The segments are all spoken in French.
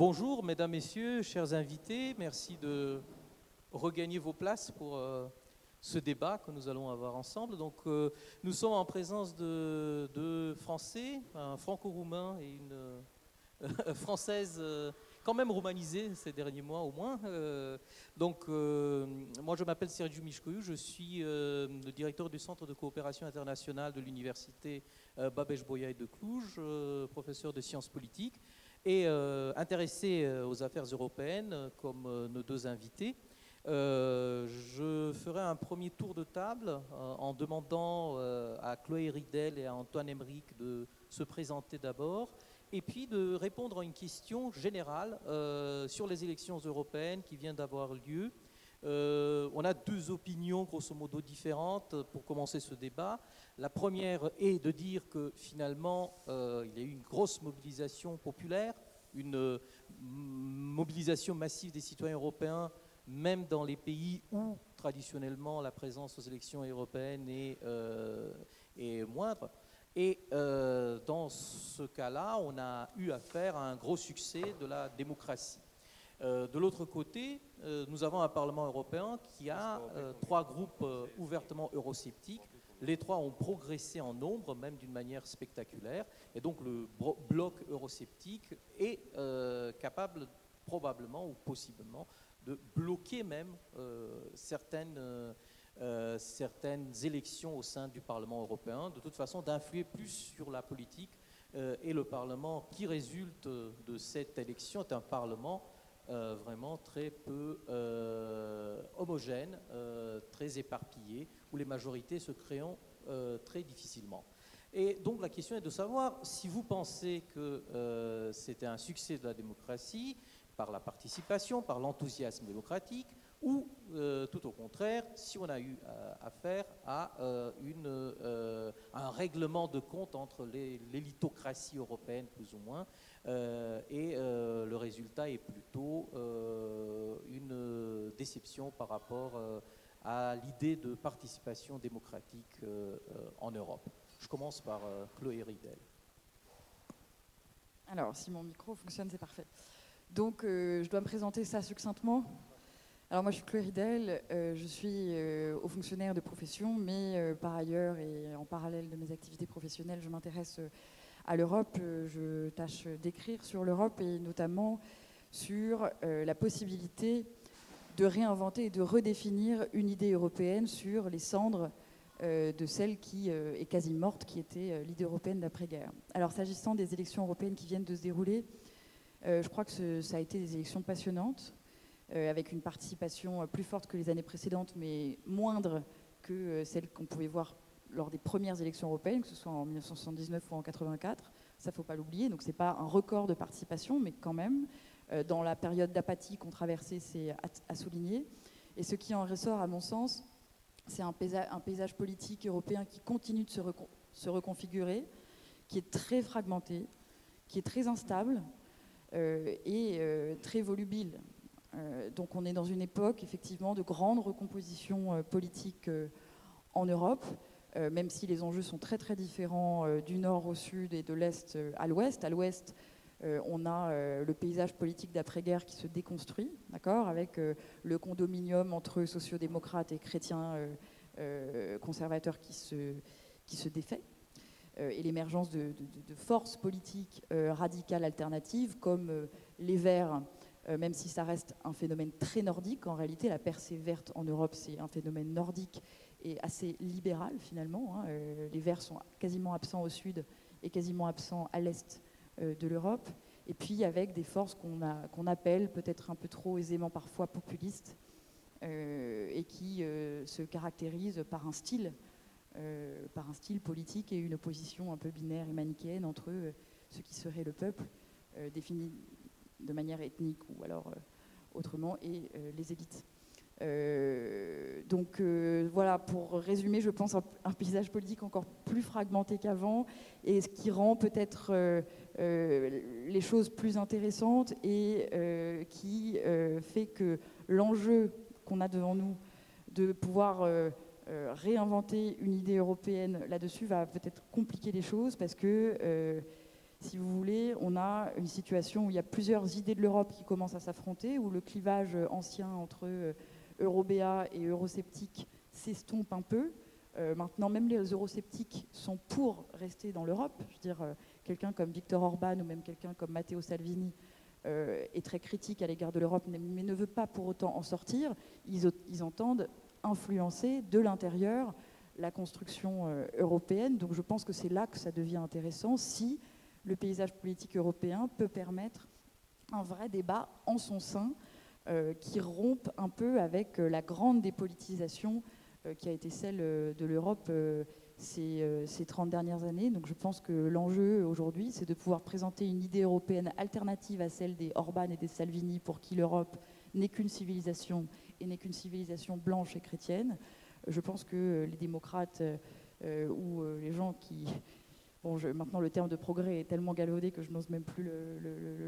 bonjour, mesdames, messieurs, chers invités. Merci de regagner vos places pour euh, ce débat que nous allons avoir ensemble. Donc, euh, nous sommes en présence de, de Français, un franco-roumain et une euh, française quand même romanisée ces derniers mois au moins. donc, moi, je m'appelle Sergio Michkouyou, je suis le directeur du Centre de coopération internationale de l'Université Babej-Bolyai de Cluj, professeur de sciences politiques et intéressé aux affaires européennes comme nos deux invités. Euh, je ferai un premier tour de table euh, en demandant euh, à Chloé Ridel et à Antoine Emmerich de se présenter d'abord et puis de répondre à une question générale sur les élections européennes qui viennent d'avoir lieu. on a deux opinions grosso modo différentes pour commencer ce débat. La première est de dire que finalement il y a eu une grosse mobilisation populaire, une mobilisation massive des citoyens européens même dans les pays où traditionnellement la présence aux élections européennes est, euh, moindre. Et euh, dans ce cas-là, on a eu affaire à un gros succès de la démocratie. Euh, de l'autre côté, nous avons un Parlement européen qui a trois groupes ouvertement eurosceptiques. Les trois ont progressé en nombre, même d'une manière spectaculaire. Et donc le bloc eurosceptique est capable probablement ou possiblement de bloquer même euh, certaines, euh, euh, certaines élections au sein du Parlement européen, de toute façon d'influer plus sur la politique. et le Parlement qui résulte de cette élection est un Parlement vraiment très peu homogène, très éparpillé, où les majorités se créent très difficilement. Et donc la question est de savoir si vous pensez que c'était un succès de la démocratie, par la participation, par l'enthousiasme démocratique, ou euh, tout au contraire, si on a eu euh, affaire à euh, un règlement de compte entre l'élitocratie européenne, plus ou moins, et le résultat est plutôt une déception par rapport l'idée de participation démocratique en Europe. Je commence par Chloé Ridel. Alors, si mon micro fonctionne, c'est parfait. Donc, euh, je dois me présenter ça succinctement. Alors, moi, je suis Chloé Ridel, euh, je suis euh, haut fonctionnaire de profession, mais par ailleurs et en parallèle de mes activités professionnelles, je m'intéresse à l'Europe. je tâche d'écrire sur l'Europe et notamment sur la possibilité de réinventer et de redéfinir une idée européenne sur les cendres de celle qui est quasi morte, qui était l'idée européenne d'après-guerre. Alors, s'agissant des élections européennes qui viennent de se dérouler, euh, je crois que ça a été des élections passionnantes, euh, avec une participation euh, plus forte que les années précédentes, mais moindre que celle qu'on pouvait voir lors des premières élections européennes, que ce soit en 1979 ou en 84. Ça, faut pas l'oublier. Donc, c'est pas un record de participation, mais quand même, dans la période d'apathie qu'on traversait, c'est à, souligner. Et ce qui en ressort, à mon sens, c'est un paysage, politique européen qui continue de se, reconfigurer, qui est très fragmenté, qui est très instable, euh, et euh, très volubile. Euh, donc on est dans une époque effectivement de grande recomposition politique en Europe. même si les enjeux sont très très différents du nord au sud et de l'est à l'ouest. À l'ouest, on a le paysage politique d'après-guerre qui se déconstruit, d'accord, avec le condominium entre sociodémocrates et chrétiens conservateurs qui se, qui se défait. Euh, et l'émergence de, forces politiques euh, radicales alternatives comme euh, les Verts, même si ça reste un phénomène très nordique. En réalité, la percée verte en Europe, c'est un phénomène nordique et assez libéral finalement. Hein. les Verts sont quasiment absents au sud et quasiment absents à l'est de l'Europe. Et puis avec des forces qu'on appelle peut-être un peu trop aisément parfois populistes et qui se caractérisent par un style euh, par un style politique et une opposition un peu binaire et manichéenne entre ce qui serait le peuple, euh, défini de manière ethnique ou alors euh, autrement, et les élites. donc voilà, pour résumer, je pense un, paysage politique encore plus fragmenté qu'avant, et ce qui rend peut-être les choses plus intéressantes et qui fait que l'enjeu qu'on a devant nous de pouvoir euh, réinventer une idée européenne là-dessus va peut-être compliquer les choses parce que euh, si vous voulez, on a une situation où il y a plusieurs idées de l'Europe qui commencent à s'affronter, où le clivage ancien entre euh, eurobéa et eurosceptiques s'estompe un peu. Euh, maintenant, même les eurosceptiques sont pour rester dans l'Europe. Je veux dire, euh, quelqu'un comme Viktor Orban ou même quelqu'un comme Matteo Salvini est très critique à l'égard de l'Europe, mais ne veut pas pour autant en sortir. Ils, entendent influencer de l'intérieur la construction européenne. Donc je pense que c'est là que ça devient intéressant si le paysage politique européen peut permettre un vrai débat en son sein euh, qui rompe un peu avec euh, la grande dépolitisation euh, qui a été celle de l'Europe ces, ces, 30 dernières années. Donc je pense que l'enjeu aujourd'hui, c'est de pouvoir présenter une idée européenne alternative à celle des Orban et des Salvini pour qui l'Europe n'est qu'une civilisation et n'est qu'une civilisation blanche et chrétienne. Je pense que les démocrates ou les gens qui, Bon, maintenant, le terme de progrès est tellement galvaudé que je n'ose même plus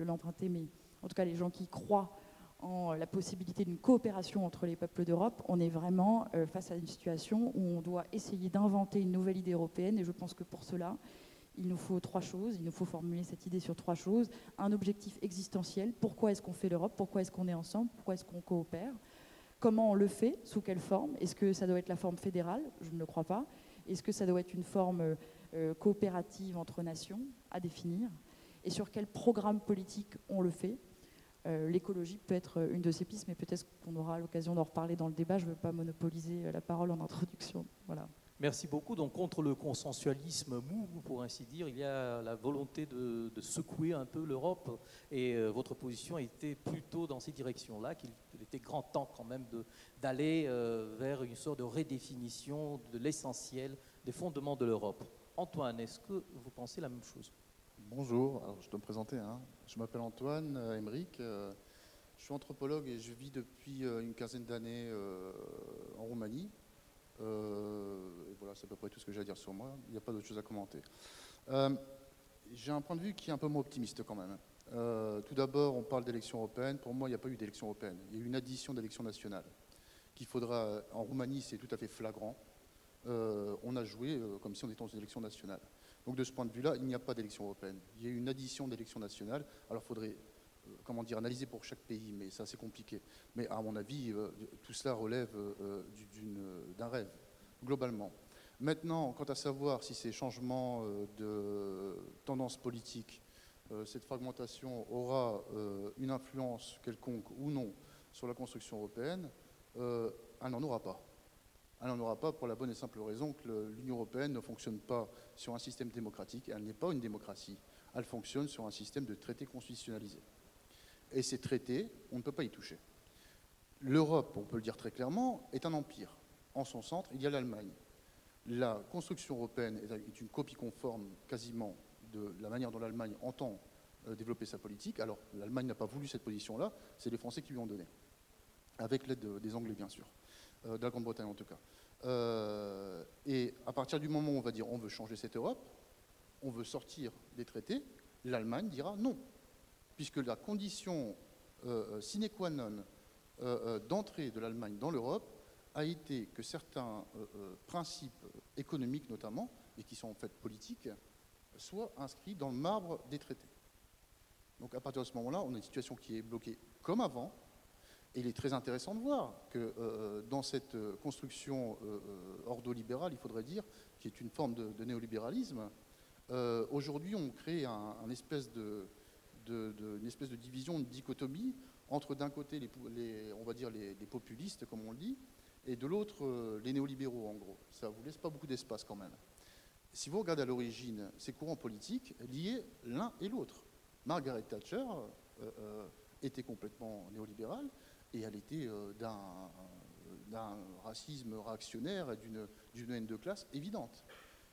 l'emprunter, mais en tout cas, les gens qui croient en la possibilité d'une coopération entre les peuples d'Europe, on est vraiment euh, face à une situation où on doit essayer d'inventer une nouvelle idée européenne, et je pense que pour cela, il nous faut trois choses. Il nous faut formuler cette idée sur trois choses. Un objectif existentiel. Pourquoi est-ce qu'on fait l'Europe? Pourquoi est-ce qu'on est ensemble? Pourquoi est-ce qu'on coopère? Comment on le fait? Sous quelle forme? Est-ce que ça doit être la forme fédérale? Je ne le crois pas. Est-ce que ça doit être une forme euh, coopérative entre nations à définir? Et sur quel programme politique on le fait? Euh, l'écologie peut être une de ces pistes, mais peut-être qu'on aura l'occasion d'en reparler dans le débat. Je ne veux pas monopoliser la parole en introduction. Voilà. Merci beaucoup. Donc, contre le consensualisme mou, pour ainsi dire, il y a la volonté de, secouer un peu l'Europe. Et euh, votre position était plutôt dans ces directions-là, qu'il était grand temps quand même d'aller vers une sorte de redéfinition de l'essentiel des fondements de l'Europe. Antoine, est-ce que vous pensez la même chose? Bonjour, alors je dois me présenter. Hein. Je m'appelle Antoine euh, euh, je suis anthropologue et je vis depuis euh, une quinzaine d'années en Roumanie. et voilà, c'est à peu près tout ce que j'ai à dire sur moi. Il n'y a pas d'autre chose à commenter. j'ai un point de vue qui est un peu moins optimiste quand même. tout d'abord, on parle d'élections européennes. Pour moi, il n'y a pas eu d'élections européennes. Il y a eu une addition d'élections nationales. Qu'il faudra, en Roumanie, c'est tout à fait flagrant. On a joué comme si on était dans une élection nationale. Donc de ce point de vue-là, il n'y a pas d'élection européenne. Il y a une addition d'élections nationales. Alors il faudrait, euh, comment dire, analyser pour chaque pays, mais c'est assez compliqué. Mais à mon avis, tout cela relève d'un rêve, globalement. Maintenant, quant à savoir si ces changements de tendance politique, cette fragmentation aura une influence quelconque ou non sur la construction européenne, elle n'en aura pas. Elle n'en aura pas pour la bonne et simple raison que l'Union européenne ne fonctionne pas sur un système démocratique. Elle n'est pas une démocratie. Elle fonctionne sur un système de traités constitutionnalisés. Et ces traités, on ne peut pas y toucher. L'Europe, on peut le dire très clairement, est un empire. En son centre, il y a l'Allemagne. La construction européenne est une copie conforme quasiment de la manière dont l'Allemagne entend euh, développer sa politique. Alors, l'Allemagne n'a pas voulu cette position-là, c'est les Français qui lui ont donné, avec l'aide des Anglais, bien sûr. Euh, de la Grande-Bretagne en tout cas. Euh, et à partir du moment où on va dire on veut changer cette Europe, on veut sortir des traités, l'Allemagne dira non, puisque la condition euh, sine qua non d'entrée de l'Allemagne dans l'Europe a été que certains principes économiques notamment, et qui sont en fait politiques, soient inscrits dans le marbre des traités. Donc à partir de ce moment-là, on a une situation qui est bloquée comme avant, et il est très intéressant de voir que euh, euh, dans cette euh, construction ordolibérale, il faudrait dire, qui est une forme de, néolibéralisme, aujourd'hui on crée une espèce de division, une dichotomie entre d'un côté les, on va dire les, populistes, comme on le dit, et de l'autre les néolibéraux en gros. Ça ne vous laisse pas beaucoup d'espace quand même. Si vous regardez à l'origine ces courants politiques liés l'un et l'autre, Margaret Thatcher était complètement néolibérale, et elle était euh, d'un racisme réactionnaire et d'une haine de classe évidente.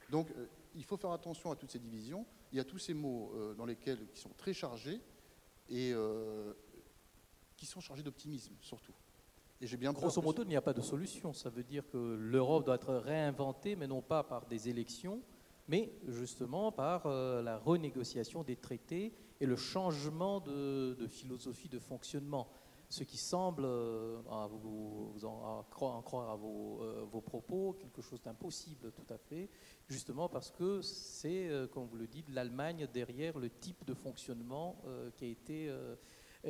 Donc euh, il faut faire attention à toutes ces divisions. Il y a tous ces mots euh, dans lesquels qui sont très chargés et qui sont chargés d'optimisme surtout. Et j'ai bien Grosso modo, il n'y a pas de solution. Ça veut dire que l'Europe doit être réinventée, mais non pas par des élections, mais justement par la renégociation des traités et le changement de philosophie de fonctionnement. Ce qui semble, à, vous, en, croire, à vos, vos, propos, quelque chose d'impossible tout à fait, justement parce que c'est, comme vous le dites, l'Allemagne derrière le type de fonctionnement qui a été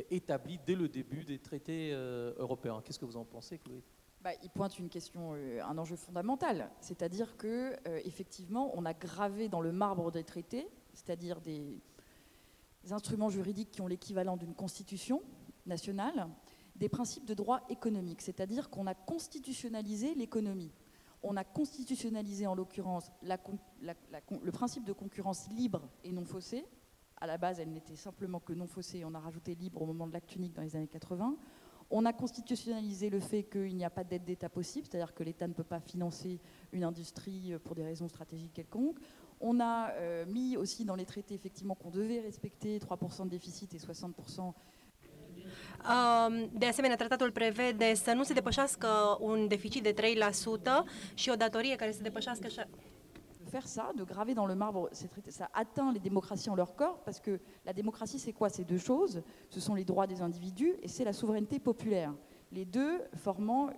établi dès le début des traités européens. Qu'est-ce que vous en pensez, Chloé? Bah, il pointe une question, euh, un enjeu fondamental, c'est-à-dire que euh, effectivement, on a gravé dans le marbre des traités, c'est-à-dire des, instruments juridiques qui ont l'équivalent d'une constitution nationale, des principes de droit économique, c'est-à-dire qu'on a constitutionnalisé l'économie. On a constitutionnalisé en l'occurrence le principe de concurrence libre et non faussée. À la base, elle n'était simplement que non faussée, on a rajouté libre au moment de l'acte unique dans les années 80. On a constitutionnalisé le fait qu'il n'y a pas d'aide d'État possible, c'est-à-dire que l'État ne peut pas financer une industrie pour des raisons stratégiques quelconques. On a euh, mis aussi dans les traités effectivement qu'on devait respecter 3% de déficit et 60% de asemenea, tratatul prevede să nu se depășească un deficit de 3% și o datorie care depășească faire ça, de graver dans le marbre ça atteint les démocraties en leur corps, parce que la démocratie, c'est quoi? C'est deux choses. Ce sont les droits des individus et c'est la souveraineté populaire. Les deux formant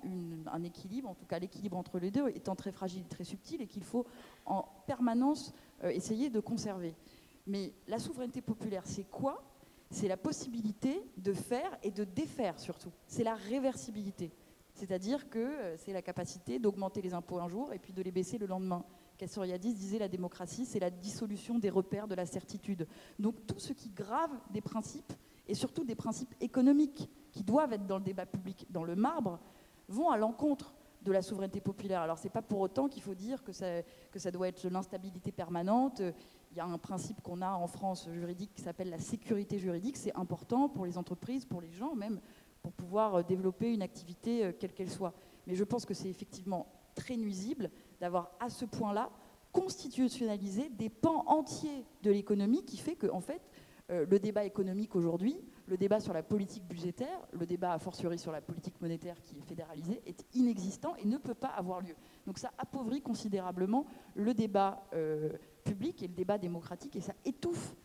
un équilibre, en tout cas l'équilibre entre les deux étant très fragile, très subtil, et qu'il faut en permanence euh, essayer de conserver. Mais la souveraineté populaire, c'est quoi? C'est la possibilité de faire et de défaire surtout. C'est la réversibilité. C'est-à-dire que euh, c'est la capacité d'augmenter les impôts un jour et puis de les baisser le lendemain. Kassuriadis disait la démocratie, c'est la dissolution des repères de la certitude. Donc tout ce qui grave des principes, et surtout des principes économiques, qui doivent être dans le débat public, dans le marbre, vont à l'encontre de la souveraineté populaire. Alors ce n'est pas pour autant qu'il faut dire que ça, que ça doit être l'instabilité permanente. Il y a un principe qu'on a en France juridique qui s'appelle la sécurité juridique. C'est important pour les entreprises, pour les gens même, pour pouvoir développer une activité euh, quelle qu'elle soit. Mais je pense que c'est effectivement très nuisible d'avoir à ce point-là constitutionnalisé des pans entiers de l'économie qui fait que, en fait, euh, le débat économique aujourd'hui, le débat sur la politique budgétaire, le débat a fortiori sur la politique monétaire qui est fédéralisée, est inexistant et ne peut pas avoir lieu. Donc ça appauvrit considérablement le débat euh, public et le débat démocratique et ça étouffe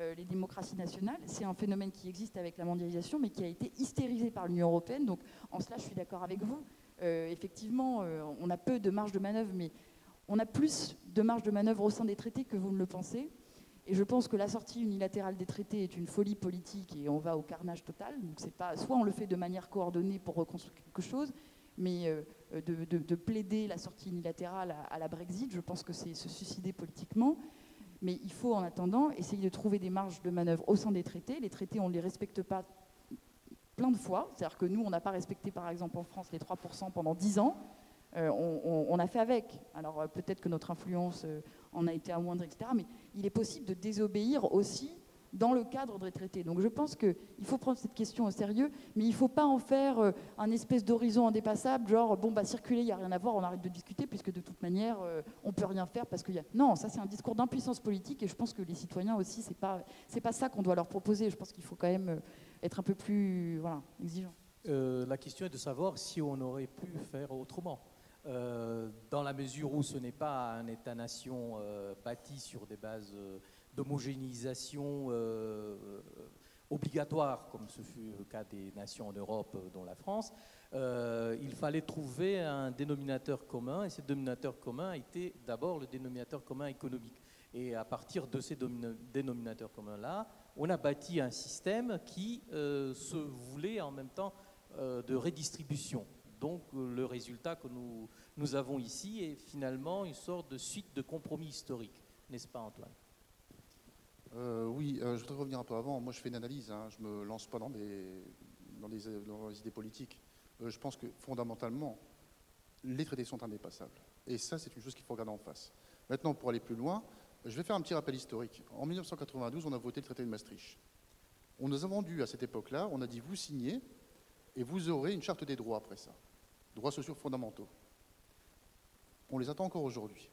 euh, les démocraties nationales. C'est un phénomène qui existe avec la mondialisation mais qui a été hystérisé par l'Union européenne. Donc en cela, je suis d'accord avec vous. Euh, effectivement, euh, on a peu de marge de manœuvre, mais on a plus de marge de manœuvre au sein des traités que vous ne le pensez. Et je pense que la sortie unilatérale des traités est une folie politique et on va au carnage total. Donc pas, soit on le fait de manière coordonnée pour reconstruire quelque chose, mais euh, de, plaider la sortie unilatérale à, la Brexit, je pense que c'est se suicider politiquement. Mais il faut en attendant essayer de trouver des marges de manœuvre au sein des traités. Les traités, on ne les respecte pas plein de fois. C'est-à-dire que nous, on n'a pas respecté, par exemple, en France, les 3% pendant 10 ans. Euh, on, a fait avec. Alors euh, peut-être que notre influence en a été amoindrie, etc. Mais il est possible de désobéir aussi dans le cadre des traités. Donc je pense qu'il faut prendre cette question au sérieux, mais il ne faut pas en faire un espèce d'horizon indépassable, genre bon bah circuler, il n'y a rien à voir, on arrête de discuter puisque de toute manière on peut rien faire parce qu'il y a. Non, ça c'est un discours d'impuissance politique et je pense que les citoyens aussi c'est pas c'est pas ça qu'on doit leur proposer. Je pense qu'il faut quand même être un peu plus voilà, exigeant. Euh, la question est de savoir si on aurait pu faire autrement. Euh, dans la mesure où ce n'est pas un État-nation euh, bâti sur des bases d'homogénéisation obligatoire, comme ce fut le cas des nations en Europe, dont la France, il fallait trouver un dénominateur commun, et ce dénominateur commun a été d'abord le dénominateur commun économique. Et à partir de ces dénominateurs communs-là, on a bâti un système qui euh, se voulait en même temps euh, de redistribution. Donc euh, le résultat que nous, nous avons ici est finalement une sorte de suite de compromis historiques, n'est-ce pas Antoine? Oui, je voudrais revenir un peu avant. Moi je fais une analyse, hein. je ne me lance pas dans, des, dans, les idées politiques. je pense que fondamentalement, les traités sont indépassables. Et ça, c'est une chose qu'il faut regarder en face. Maintenant, pour aller plus loin, je vais faire un petit rappel historique. En 1992, on a voté le traité de Maastricht. On nous a vendu à cette époque-là, on a dit vous signez et vous aurez une charte des droits après ça. Droits sociaux fondamentaux. On les attend encore aujourd'hui.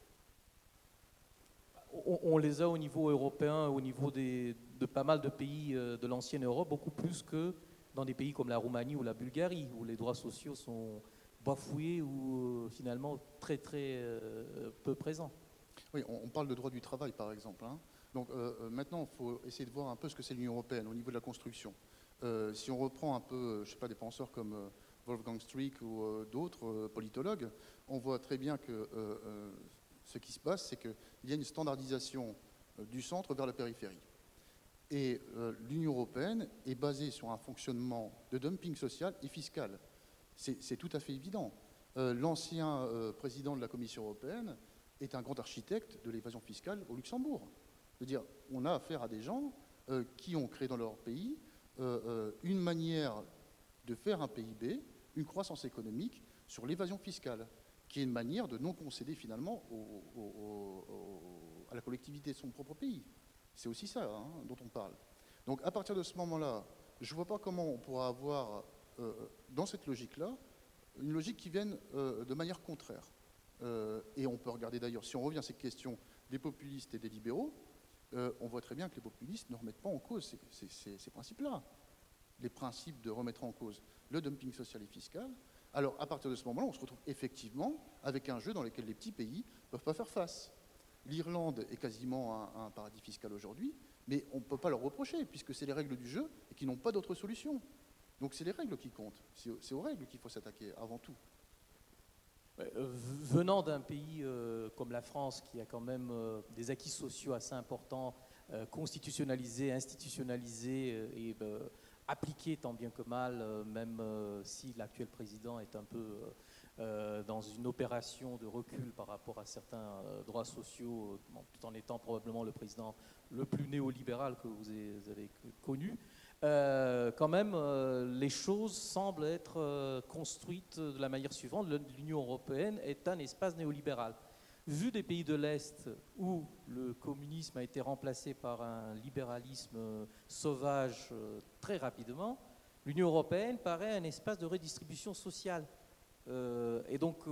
On, les a au niveau européen, au niveau de pas mal de pays euh, de l'ancienne Europe, beaucoup plus que dans des pays comme la Roumanie ou la Bulgarie, où les droits sociaux sont bafoués ou euh, finalement très très euh, peu présents. Oui, on, parle de droit du travail, par exemple. Hein. Donc maintenant, il faut essayer de voir un peu ce que c'est l'Union européenne au niveau de la construction. Si on reprend un peu, je sais pas, des penseurs comme Wolfgang Streeck ou d'autres politologues, on voit très bien que ce qui se passe, c'est qu'il y a une standardisation euh, du centre vers la périphérie. Et euh, l'Union européenne est basée sur un fonctionnement de dumping social et fiscal. C'est tout à fait évident. Euh, L'ancien président de la Commission européenne est un grand architecte de l'évasion fiscale au Luxembourg. Je veux dire, on a affaire à des gens qui ont créé dans leur pays une manière de faire un PIB, une croissance économique sur l'évasion fiscale, qui est une manière de non concéder finalement à la collectivité de son propre pays. C'est aussi ça hein, dont on parle. Donc à partir de ce moment-là, je ne vois pas comment on pourra avoir, euh, dans cette logique-là, une logique qui vienne euh, de manière contraire. Euh, et on peut regarder d'ailleurs, si on revient à cette question des populistes et des libéraux, euh, on voit très bien que les populistes ne remettent pas en cause ces principes-là. Les principes de remettre en cause le dumping social et fiscal. Alors, à partir de ce moment-là, on se retrouve effectivement avec un jeu dans lequel les petits pays ne peuvent pas faire face. L'Irlande est quasiment un, paradis fiscal aujourd'hui, mais on ne peut pas leur reprocher, puisque c'est les règles du jeu et qu'ils n'ont pas d'autre solution. Donc, c'est les règles qui comptent. C'est aux- règles qu'il faut s'attaquer avant tout. Euh, Venant d'un pays euh, comme la France, qui a quand même euh, des acquis sociaux assez importants, constitutionnalisés, institutionnalisés et appliqués tant bien que mal, euh, même euh, si l'actuel président est un peu euh, dans une opération de recul par rapport à certains droits sociaux, tout en étant probablement le président le plus néolibéral que vous avez, connu. Quand même, les choses semblent être construites de la manière suivante. L'Union européenne est un espace néolibéral. Vu des pays de l'Est où le communisme a été remplacé par un libéralisme euh, sauvage euh, très rapidement, l'Union européenne paraît un espace de redistribution sociale. Euh, et donc,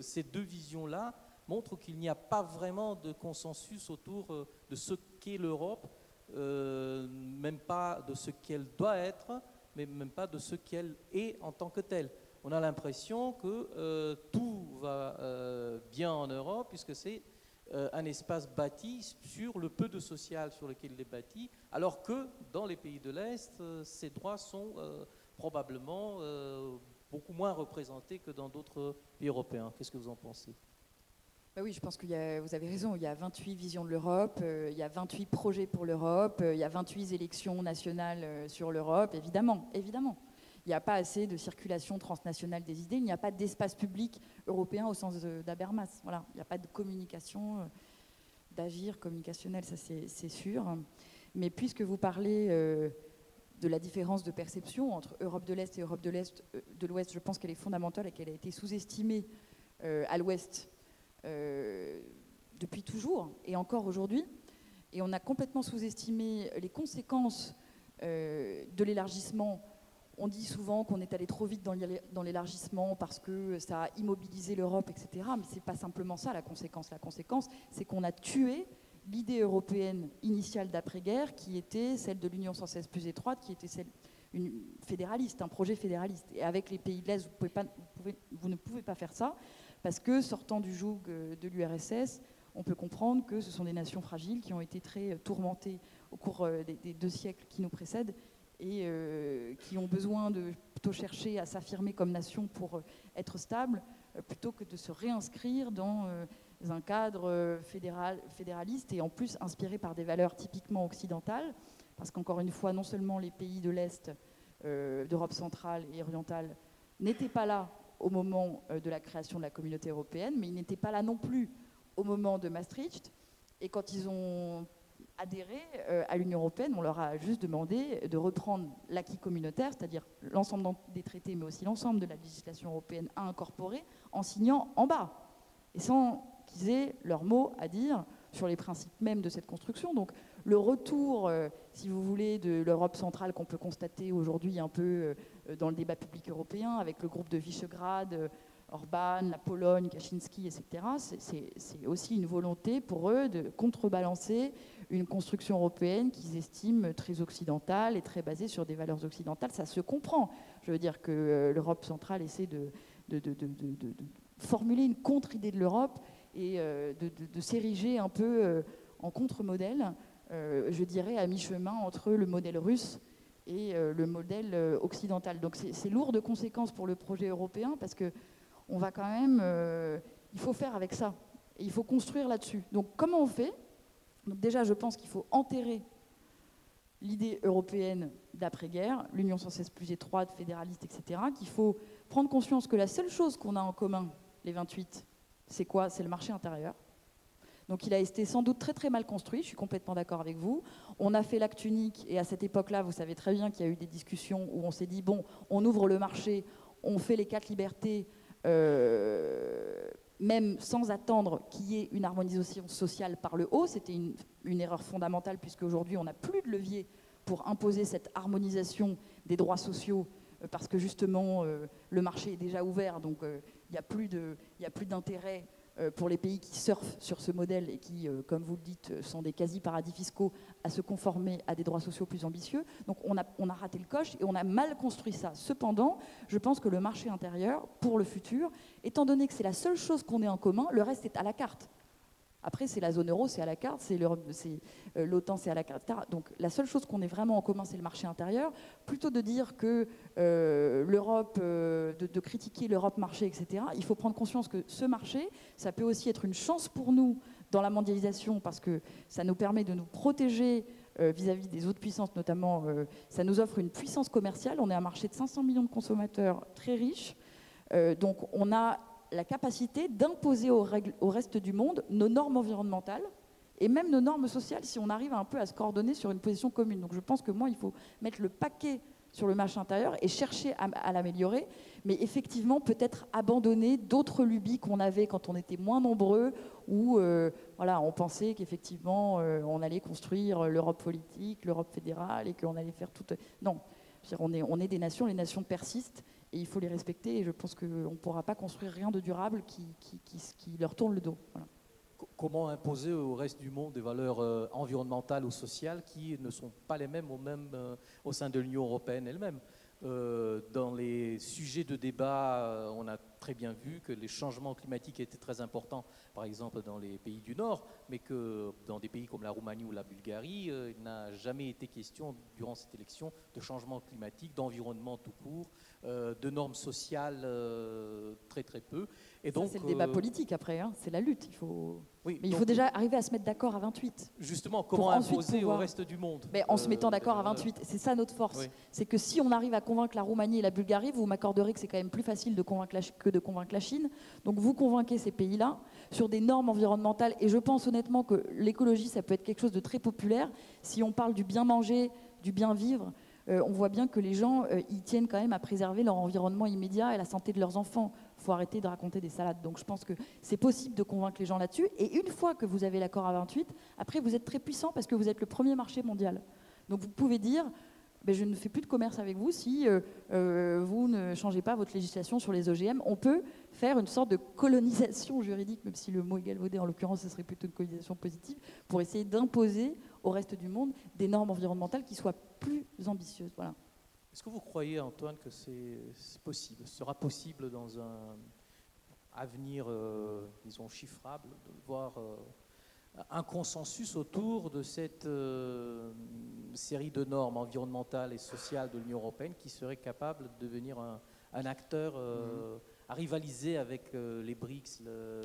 ces deux visions-là montrent qu'il n'y a pas vraiment de consensus autour de ce qu'est l'Europe même pas de ce qu'elle doit être, mais même pas de ce qu'elle est en tant que telle. On a l'impression que euh, tout va euh, bien en Europe, puisque c'est euh, un espace bâti sur le peu de social sur lequel il est bâti, alors que dans les pays de l'Est, ces droits sont probablement beaucoup moins représentés que dans d'autres pays européens. Qu'est-ce que vous en pensez? Bah oui, je pense que vous avez raison. Il y a 28 visions de l'Europe, il y a 28 projets pour l'Europe, il y a 28 élections nationales sur l'Europe, évidemment, évidemment. Il n'y a pas assez de circulation transnationale des idées, il n'y a pas d'espace public européen au sens de- d'Habermas. Voilà, il n'y a pas de communication, euh, d'agir communicationnel, ça c'est sûr. Mais puisque vous parlez euh, de la différence de perception entre Europe de l'Est et Europe de euh, l'Ouest, je pense qu'elle est fondamentale et qu'elle a été sous-estimée euh, à l'Ouest euh, depuis toujours et encore aujourd'hui. Et on a complètement sous-estimé les conséquences euh, de l'élargissement. On dit souvent qu'on est allé trop vite dans l'é- dans l'élargissement parce que ça a immobilisé l'Europe, etc. Mais ce n'est pas simplement ça la conséquence. La conséquence, c'est qu'on a tué l'idée européenne initiale d'après-guerre, qui était celle de l'Union sans cesse plus étroite, qui était celle une fédéraliste, un projet fédéraliste. Et avec les pays de l'Est, vous, ne pouvez pas faire ça, parce que sortant du joug euh, de l'URSS, on peut comprendre que ce sont des nations fragiles qui ont été très euh, tourmentées au cours euh, des deux siècles qui nous précèdent et euh, qui ont besoin de plutôt chercher à s'affirmer comme nation pour euh, être stable, euh, plutôt que de se réinscrire dans un cadre fédéral, fédéraliste et en plus inspiré par des valeurs typiquement occidentales, parce qu'encore une fois, non seulement les pays de l'Est, d'Europe centrale et orientale, n'étaient pas là au moment de la création de la communauté européenne, mais ils n'étaient pas là non plus au moment de Maastricht. Et quand ils ont adhéré euh, à l'Union européenne, on leur a juste demandé de reprendre l'acquis communautaire, c'est-à-dire l'ensemble des traités, mais aussi l'ensemble de la législation européenne à incorporer, en signant en bas, et sans qu'ils aient leur mot à dire sur les principes mêmes de cette construction. Donc le retour, euh, si vous voulez, de l'Europe centrale qu'on peut constater aujourd'hui un peu euh, dans le débat public européen, avec le groupe de Visegrad, Orban, la Pologne, Kaczynski, etc., c'est- aussi une volonté pour eux de contrebalancer une construction européenne qu'ils estiment très occidentale et très basée sur des valeurs occidentales. Ça se comprend. Je veux dire que euh, l'Europe centrale essaie de, de- formuler une contre-idée de l'Europe et euh, de, s'ériger un peu euh, en contre-modèle, je dirais, à mi-chemin entre le modèle russe et le modèle occidental. Donc c'est lourd de conséquences pour le projet européen parce que on va quand même, il faut faire avec ça. Et il faut construire là-dessus. Donc comment on fait? Donc déjà, je pense qu'il faut enterrer l'idée européenne d'après-guerre, l'union sans cesse plus étroite, fédéraliste, etc., qu'il faut prendre conscience que la seule chose qu'on a en commun, les 28, c'est quoi? C'est le marché intérieur. Donc il a été sans doute très très mal construit, je suis complètement d'accord avec vous. On a fait l'acte unique et à cette époque-là, vous savez très bien qu'il y a eu des discussions où on s'est dit, bon, on ouvre le marché, on fait les quatre libertés, euh, même sans attendre qu'il y ait une harmonisation sociale par le haut. C'était une, erreur fondamentale puisque aujourd'hui on n'a plus de levier pour imposer cette harmonisation des droits sociaux euh, parce que justement euh, le marché est déjà ouvert, donc il n'y a plus d'intérêt euh, pour les pays qui surfent sur ce modèle et qui, euh, comme vous le dites, euh, sont des quasi-paradis fiscaux à se conformer à des droits sociaux plus ambitieux. Donc on a, on a raté le coche et on a mal construit ça. Cependant, je pense que le marché intérieur, pour le futur, étant donné que c'est la seule chose qu'on ait en commun, le reste est à la carte. Après, c'est la zone euro, c'est à la carte, c'est euh, l'OTAN, c'est à la carte. Donc la seule chose qu'on ait vraiment en commun, c'est le marché intérieur. Plutôt de dire que euh, l'Europe, euh, de, critiquer l'Europe marché, etc., il faut prendre conscience que ce marché, ça peut aussi être une chance pour nous dans la mondialisation, parce que ça nous permet de nous protéger vis-à-vis des autres puissances, notamment, ça nous offre une puissance commerciale. On est un marché de 500 millions de consommateurs très riches. donc on a la capacité d'imposer au, reste du monde nos normes environnementales et même nos normes sociales si on arrive un peu à se coordonner sur une position commune. Donc je pense que moi, il faut mettre le paquet sur le marché intérieur et chercher à, l'améliorer, mais effectivement peut-être abandonner d'autres lubies qu'on avait quand on était moins nombreux, où euh, voilà, on pensait qu'effectivement euh, on allait construire l'Europe politique, l'Europe fédérale et qu'on allait faire tout. Non, on est, on est des nations, les nations persistent il faut les respecter. Et je pense qu'on ne pourra pas construire rien de durable qui, qui, leur tourne le dos. Comment imposer au reste du monde des valeurs euh, environnementales ou sociales qui ne sont pas les mêmes au, même, euh, au sein de l'Union européenne elle-même? Euh, Dans les sujets de débat, on a très bien vu que les changements climatiques étaient très importants, par exemple dans les pays du Nord, mais que dans des pays comme la Roumanie ou la Bulgarie, euh, il n'a jamais été question durant cette élection de changement climatique, d'environnement tout court, euh, de normes sociales euh, très très peu. Et donc c'est le débat politique après, hein, c'est la lutte. Il faut, oui, mais il faut déjà arriver à se mettre d'accord à 28. Justement, comment imposer au reste du monde mais En se mettant d'accord à 28, c'est ça notre force. C'est que si on arrive à convaincre la Roumanie et la Bulgarie, vous m'accorderez que c'est quand même plus facile de convaincre la, que de convaincre la Chine. Donc vous convainquez ces pays-là sur des normes environnementales. Et je pense honnêtement que l'écologie, ça peut être quelque chose de très populaire. Si on parle du bien manger, du bien vivre, euh, on voit bien que les gens, euh, ils tiennent quand même à préserver leur environnement immédiat et la santé de leurs enfants. Il faut arrêter de raconter des salades. Donc je pense que c'est possible de convaincre les gens là-dessus. Et une fois que vous avez l'accord à 28, après vous êtes très puissant parce que vous êtes le premier marché mondial. Donc vous pouvez dire, ben, je ne fais plus de commerce avec vous si euh, euh, vous ne changez pas votre législation sur les OGM. On peut faire une sorte de colonisation juridique, même si le mot est galvaudé, en l'occurrence ce serait plutôt une colonisation positive, pour essayer d'imposer au reste du monde des normes environnementales qui soient plus ambitieuses. Voilà. Est-ce que vous croyez, Antoine, que c'est possible, ce sera possible dans un avenir, euh, disons, chiffrable, de voir un consensus autour de cette euh, série de normes environnementales et sociales de l'Union européenne qui serait capable de devenir un, acteur euh, à rivaliser avec euh, les BRICS. Le,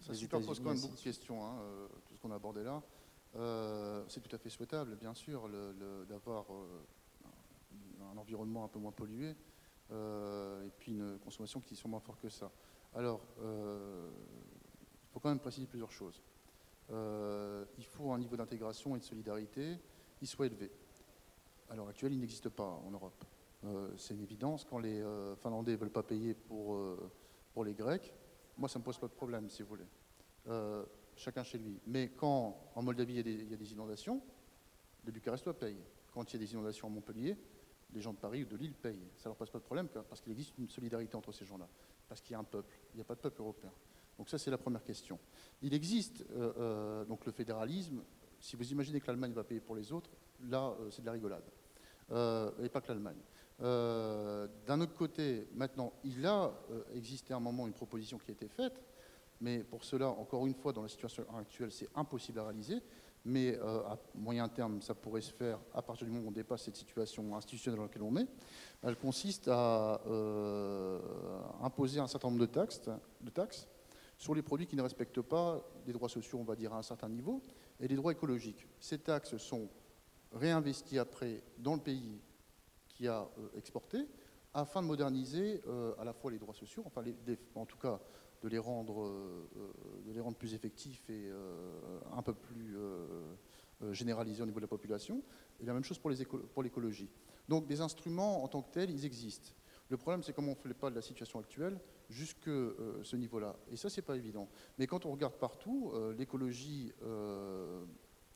ça superpose quand même beaucoup de questions, hein, tout ce qu'on a abordé là. c'est tout à fait souhaitable, bien sûr, d'avoir un environnement un peu moins pollué et puis une consommation qui soit moins forte que ça. Alors, il faut quand même préciser plusieurs choses. Euh, il faut un niveau d'intégration et de solidarité qui soit élevé. À l'heure actuelle, il n'existe pas en Europe. Euh, c'est une évidence. Quand les euh, Finlandais ne veulent pas payer pour, pour les Grecs, moi, ça ne me pose pas de problème, si vous voulez. chacun chez lui. Mais quand en Moldavie, il y, a des, inondations, les Bucarestois payent. Quand il y a des inondations à Montpellier, les gens de Paris ou de Lille payent. Ça ne leur pose pas de problème parce qu'il existe une solidarité entre ces gens-là. Parce qu'il y a un peuple. Il n'y a pas de peuple européen. Donc ça, c'est la première question. Il existe euh, euh, donc le fédéralisme. Si vous imaginez que l'Allemagne va payer pour les autres, là, euh, c'est de la rigolade. et pas que l'Allemagne. D'un autre côté, maintenant, il a existé un moment une proposition qui a été faite, mais pour cela, encore une fois, dans la situation actuelle, c'est impossible à réaliser. Mais euh, à moyen terme, ça pourrait se faire à partir du moment où on dépasse cette situation institutionnelle dans laquelle on est. Elle consiste à euh, imposer un certain nombre de taxes, de taxes sur les produits qui ne respectent pas des droits sociaux, on va dire, à un certain niveau, et des droits écologiques. Ces taxes sont réinvesties après dans le pays qui a euh, exporté, afin de moderniser à la fois les droits sociaux, enfin en tout cas de les rendre, euh, euh, de les rendre plus effectifs et euh, un peu plus généralisés au niveau de la population. Et la même chose pour l'écologie. Donc des instruments en tant que tels, ils existent. Le problème, c'est comment on ne fait pas de la situation actuelle jusque ce niveau-là. Et ça, c'est pas évident. Mais quand on regarde partout, l'écologie,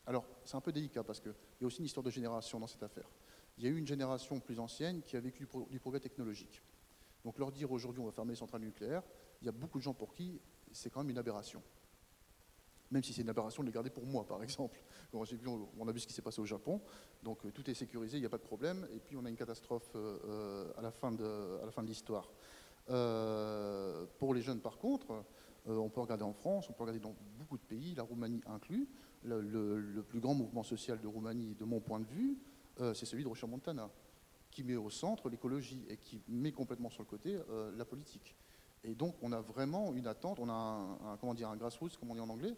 alors c'est un peu délicat parce qu'il y a aussi une histoire de génération dans cette affaire. Il y a eu une génération plus ancienne qui a vécu du progrès technologique. Donc leur dire aujourd'hui on va fermer les centrales nucléaires, il y a beaucoup de gens pour qui c'est quand même une aberration. Même si c'est une aberration de les garder pour moi, par exemple. on a vu ce qui s'est passé au Japon, donc euh, tout est sécurisé, il n'y a pas de problème, et puis on a une catastrophe euh, euh, à la fin de, l'histoire. pour les jeunes, par contre, on peut regarder en France, on peut regarder dans beaucoup de pays, la Roumanie inclus. Le, plus grand mouvement social de Roumanie, de mon point de vue, c'est celui de Rocher Montana, qui met au centre l'écologie et qui met complètement sur le côté la politique. Et donc, on a vraiment une attente, on a un, comment dire, un grassroots, comme on dit en anglais.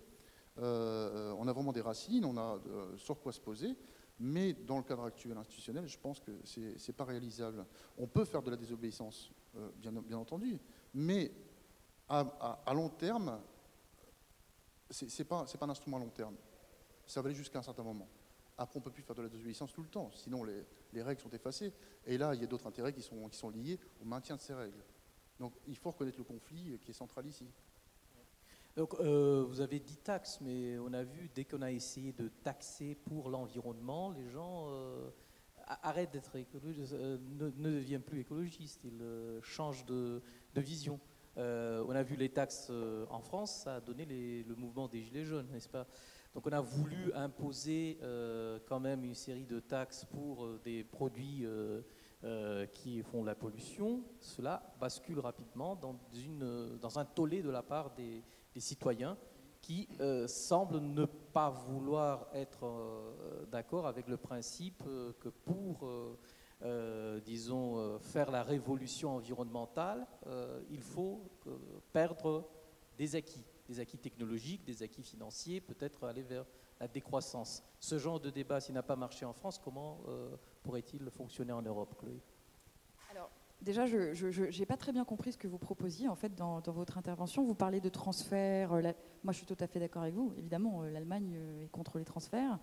Euh, on a vraiment des racines, on a euh, sur quoi se poser, mais dans le cadre actuel institutionnel, je pense que ce n'est pas réalisable. On peut faire de la désobéissance, euh, bien, entendu, mais à, long terme, ce n'est pas, pas un instrument à long terme. Ça va aller jusqu'à un certain moment. Après, on ne peut plus faire de la désobéissance tout le temps, sinon les, les, règles sont effacées. Et là, il y a d'autres intérêts qui sont, qui sont liés au maintien de ces règles. Donc il faut reconnaître le conflit qui est central ici. Donc, euh, vous avez dit taxe, mais on a vu, dès qu'on a essayé de taxer pour l'environnement, les gens euh, arrêtent d'être écologistes, euh, ne, deviennent plus écologistes, ils changent de, vision. on a vu les taxes en France, ça a donné le mouvement des Gilets jaunes, n'est-ce pas? Donc on a voulu imposer quand même une série de taxes pour des produits euh, qui font la pollution, cela bascule rapidement dans, un tollé de la part des, citoyens qui euh, semblent ne pas vouloir être euh, d'accord avec le principe que pour, disons, faire la révolution environnementale, il faut perdre des acquis, des acquis technologiques, des acquis financiers, peut-être aller vers la décroissance. Ce genre de débat, s'il n'a pas marché en France, comment pourrait-il fonctionner en Europe, Chloé? Alors, déjà, je n'ai pas très bien compris ce que vous proposiez en fait dans, votre intervention. Vous parlez de transfert. Euh, moi, je suis tout à fait d'accord avec vous. Évidemment, euh, l'Allemagne euh, est contre les transferts.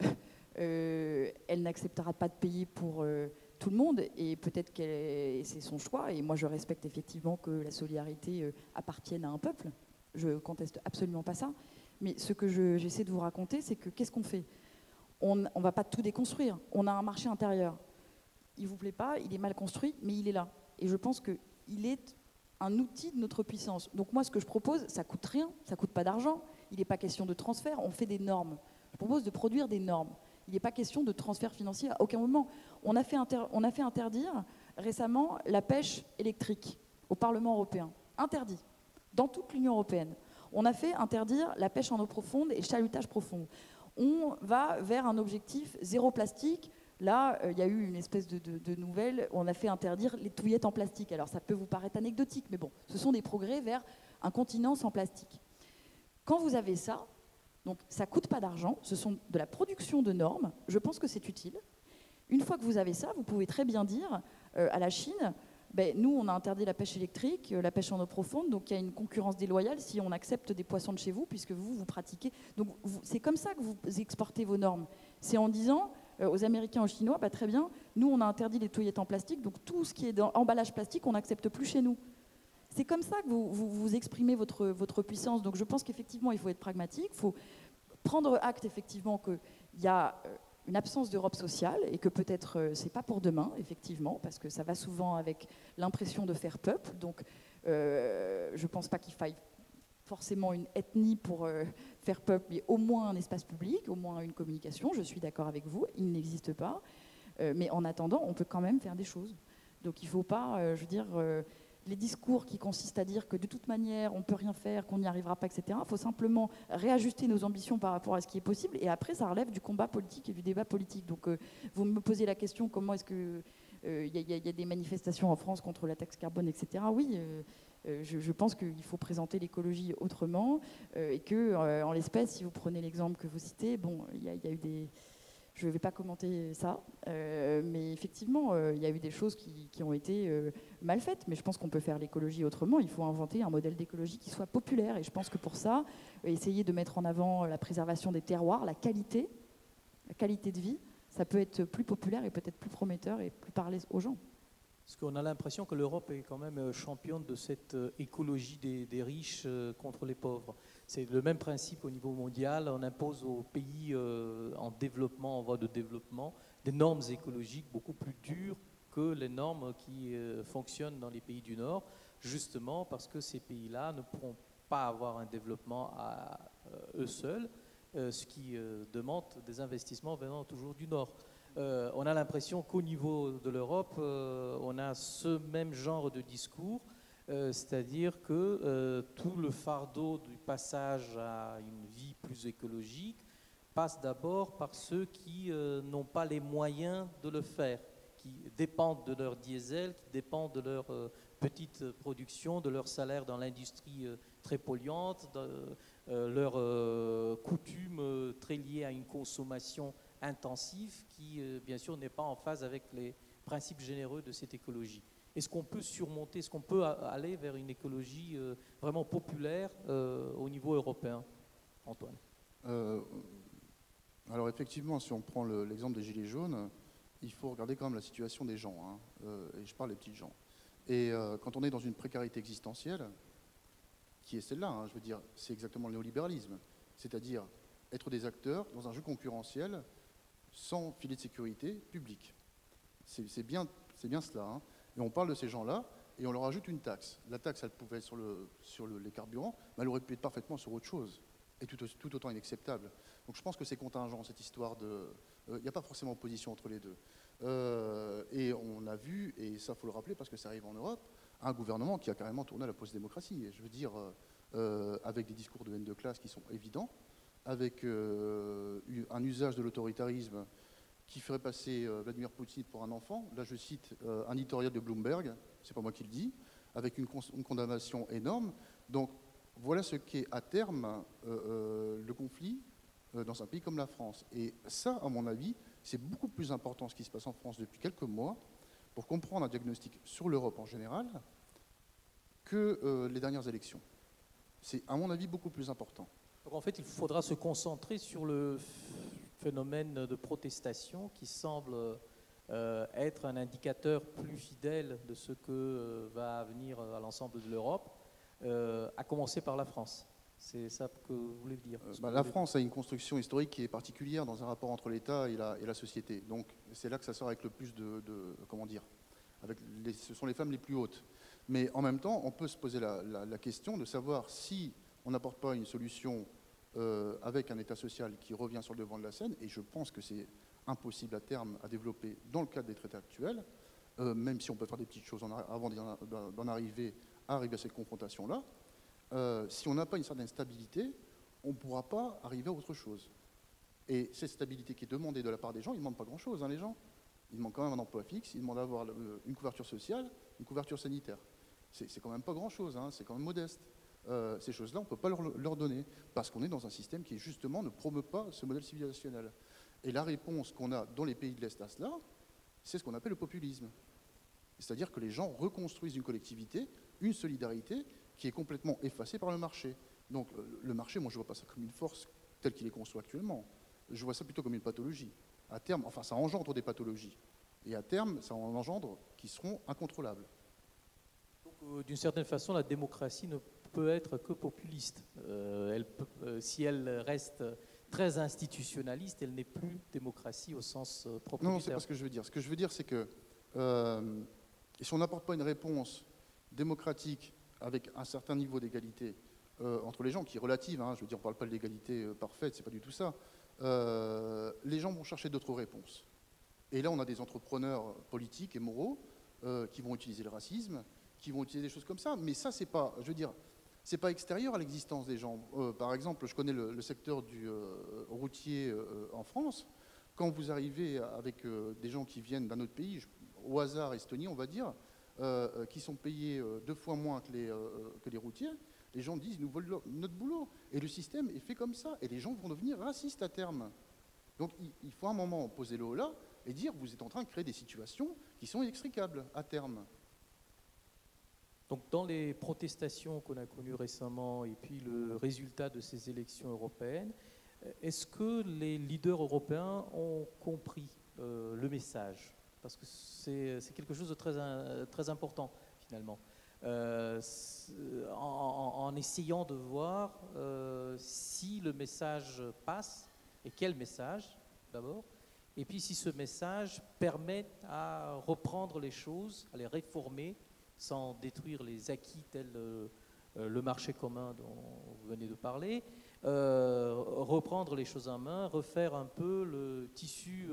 elle n'acceptera pas de payer pour tout le monde et peut-être que c'est son choix. Et moi, je respecte effectivement que la solidarité appartienne à un peuple. Je conteste absolument pas ça. Mais ce que j'essaie de vous raconter, c'est que qu'est-ce qu'on fait? On ne va pas tout déconstruire. On a un marché intérieur. Il ne vous plaît pas, il est mal construit, mais il est là. Et je pense qu'il est un outil de notre puissance. Donc moi, ce que je propose, ça coûte rien, ça coûte pas d'argent. Il n'est pas question de transfert, on fait des normes. Je propose de produire des normes. Il n'est pas question de transfert financier à aucun moment. On a fait, on a fait interdire récemment la pêche électrique au Parlement européen. Interdit. Dans toute l'Union européenne. On a fait interdire la pêche en eau profonde et chalutage profond on va vers un objectif zéro plastique. Là, euh, il y a eu une espèce de, nouvelle, on a fait interdire les touillettes en plastique. Alors ça peut vous paraître anecdotique, mais bon, ce sont des progrès vers un continent sans plastique. Quand vous avez ça, donc ça coûte pas d'argent, ce sont de la production de normes, je pense que c'est utile. Une fois que vous avez ça, vous pouvez très bien dire euh, à la Chine, ben, nous, on a interdit la pêche électrique, euh, la pêche en eau profonde, donc il y a une concurrence déloyale si on accepte des poissons de chez vous, puisque vous, vous pratiquez. Donc c'est comme ça que vous exportez vos normes. C'est en disant euh, aux Américains, aux Chinois, bah, très bien, nous, on a interdit les touillettes en plastique, donc tout ce qui est emballage plastique, on n'accepte plus chez nous. C'est comme ça que vous, vous, exprimez votre, votre puissance. Donc je pense qu'effectivement, il faut être pragmatique, il faut prendre acte effectivement qu'il y a euh, une absence d'Europe sociale et que peut-être euh, c'est pas pour demain, effectivement, parce que ça va souvent avec l'impression de faire peuple. Donc, euh, je pense pas qu'il faille forcément une ethnie pour euh, faire peuple, mais au moins un espace public, au moins une communication. Je suis d'accord avec vous, il n'existe pas. mais en attendant, on peut quand même faire des choses. Donc il faut pas, je veux dire, les discours qui consistent à dire que de toute manière, on ne peut rien faire, qu'on n'y arrivera pas, etc. Il faut simplement réajuster nos ambitions par rapport à ce qui est possible. Et après, ça relève du combat politique et du débat politique. Donc, euh, vous me posez la question comment est-ce que euh, il y, a des manifestations en France contre la taxe carbone, etc. Oui. je, pense qu'il faut présenter l'écologie autrement et que, en l'espèce, si vous prenez l'exemple que vous citez, bon, il y, a eu des, je ne vais pas commenter ça, euh, mais effectivement, euh, il y a eu des choses qui, ont été euh, mal faites. Mais je pense qu'on peut faire l'écologie autrement. Il faut inventer un modèle d'écologie qui soit populaire. Et je pense que pour ça, essayer de mettre en avant la préservation des terroirs, la qualité, la qualité de vie, ça peut être plus populaire et peut-être plus prometteur et plus parler aux gens. Parce qu'on a l'impression que l'Europe est quand même championne de cette écologie des riches contre les pauvres. C'est le même principe au niveau mondial. On impose aux pays euh, en développement, en voie de développement, des normes écologiques beaucoup plus dures que les normes qui euh, fonctionnent dans les pays du Nord, justement parce que ces pays-là ne pourront pas avoir un développement à euh, eux seuls, ce qui demande des investissements venant toujours du Nord. on a l'impression qu'au niveau de l'Europe, on a ce même genre de discours euh, c'est-à-dire que euh, tout le fardeau du passage à une vie plus écologique passe d'abord par ceux qui euh, n'ont pas les moyens de le faire, qui dépendent de leur diesel, qui dépendent de leur petite production, de leur salaire dans l'industrie très polluante, de leur coutume très liée à une consommation intensive qui, bien sûr, n'est pas en phase avec les principes généreux de cette écologie. Est-ce qu'on peut surmonter, est-ce qu'on peut aller vers une écologie euh, vraiment populaire euh, au niveau européen? Antoine euh, Alors effectivement, si on prend l'exemple des Gilets jaunes, il faut regarder quand même la situation des gens, hein, et je parle des petits gens. Et quand on est dans une précarité existentielle, qui est celle-là, hein, je veux dire, c'est exactement le néolibéralisme, c'est-à-dire être des acteurs dans un jeu concurrentiel sans filet de sécurité public. C'est bien, bien cela. Hein. Et on parle de ces gens-là, et on leur ajoute une taxe. La taxe, elle pouvait être sur, le, sur les carburants, mais elle aurait pu être parfaitement sur autre chose, et tout, autant inacceptable. Donc je pense que c'est contingent, cette histoire de... Il euh, n'y a pas forcément opposition entre les deux. Euh, et on a vu, et ça faut le rappeler parce que ça arrive en Europe, un gouvernement qui a carrément tourné à la post-démocratie. Je veux dire, euh, avec des discours de haine de classe qui sont évidents, avec un usage de l'autoritarisme qui ferait passer euh, Vladimir Poutine pour un enfant. Là, je cite euh, un éditorial de Bloomberg, c'est pas moi qui le dis, avec une, condamnation énorme. Donc, voilà ce qu'est à terme euh, le conflit dans un pays comme la France. Et ça, à mon avis, c'est beaucoup plus important ce qui se passe en France depuis quelques mois pour comprendre un diagnostic sur l'Europe en général que les dernières élections. C'est, à mon avis, beaucoup plus important. En fait, il faudra se concentrer sur le phénomène de protestation qui semble euh, être un indicateur plus fidèle de ce que euh, va venir à l'ensemble de l'Europe, euh, à commencer par la France. C'est ça que vous voulez dire? Bah, La France a une construction historique qui est particulière dans un rapport entre l'État et la, société. Donc c'est là que ça sort avec le plus de, comment dire, ce sont les femmes les plus hautes. Mais en même temps, on peut se poser la question de savoir si on n'apporte pas une solution euh, avec un État social qui revient sur le devant de la scène, et je pense que c'est impossible à terme à développer dans le cadre des traités actuels, euh, même si on peut faire des petites choses avant d'en arriver à cette confrontation-là. Euh, si on n'a pas une certaine stabilité, on ne pourra pas arriver à autre chose. Et cette stabilité qui est demandée de la part des gens, ils ne demandent pas grand-chose, hein, les gens. Ils demandent quand même un emploi fixe, ils demandent d'avoir une couverture sociale, une couverture sanitaire. C'est quand même pas grand-chose, hein, c'est quand même modeste. Euh, ces choses-là, on ne peut pas leur, donner, parce qu'on est dans un système qui, justement, ne promeut pas ce modèle civilisationnel. Et la réponse qu'on a dans les pays de l'Est à cela, c'est ce qu'on appelle le populisme. C'est-à-dire que les gens reconstruisent une collectivité, une solidarité qui est complètement effacée par le marché. Donc euh, le marché, moi je ne vois pas ça comme une force telle qu'il est construit actuellement. Je vois ça plutôt comme une pathologie. À terme, enfin ça engendre des pathologies. Et à terme, ça en engendre qui seront incontrôlables. Euh, d'une certaine façon, la démocratie ne peut être que populiste. Euh, elle euh, si elle reste très institutionnaliste, elle n'est plus démocratie au sens euh, propre. Non, c'est pas ce que je veux dire. Ce que je veux dire, c'est que si on n'apporte pas une réponse démocratique avec un certain niveau d'égalité entre les gens, qui est relative, hein, je veux dire, on ne parle pas de l'égalité parfaite, c'est pas du tout ça. les gens vont chercher d'autres réponses. Et là, on a des entrepreneurs politiques et moraux qui vont utiliser le racisme, qui vont utiliser des choses comme ça. Mais ça, c'est pas, je veux dire, c'est pas extérieur à l'existence des gens. Euh, par exemple, je connais le, secteur du euh, routier euh, en France. Quand vous arrivez avec des gens qui viennent d'un autre pays, au hasard Estonie, on va dire, qui sont payés deux fois moins que les, routiers, les gens disent nous volons notre boulot. Et le système est fait comme ça. Et les gens vont devenir racistes à terme. Donc il, faut un moment poser le haut là et dire vous êtes en train de créer des situations qui sont inextricables à terme. Donc dans les protestations qu'on a connues récemment et puis le résultat de ces élections européennes, est-ce que les leaders européens ont compris euh, le message? Parce que c'est quelque chose de très, très important finalement. Euh, en, essayant de voir euh, si le message passe et quel message d'abord, et puis si ce message permet à reprendre les choses, à les réformer sans détruire les acquis tels euh, euh, le marché commun dont vous venez de parler, euh, reprendre les choses en main, refaire un peu le tissu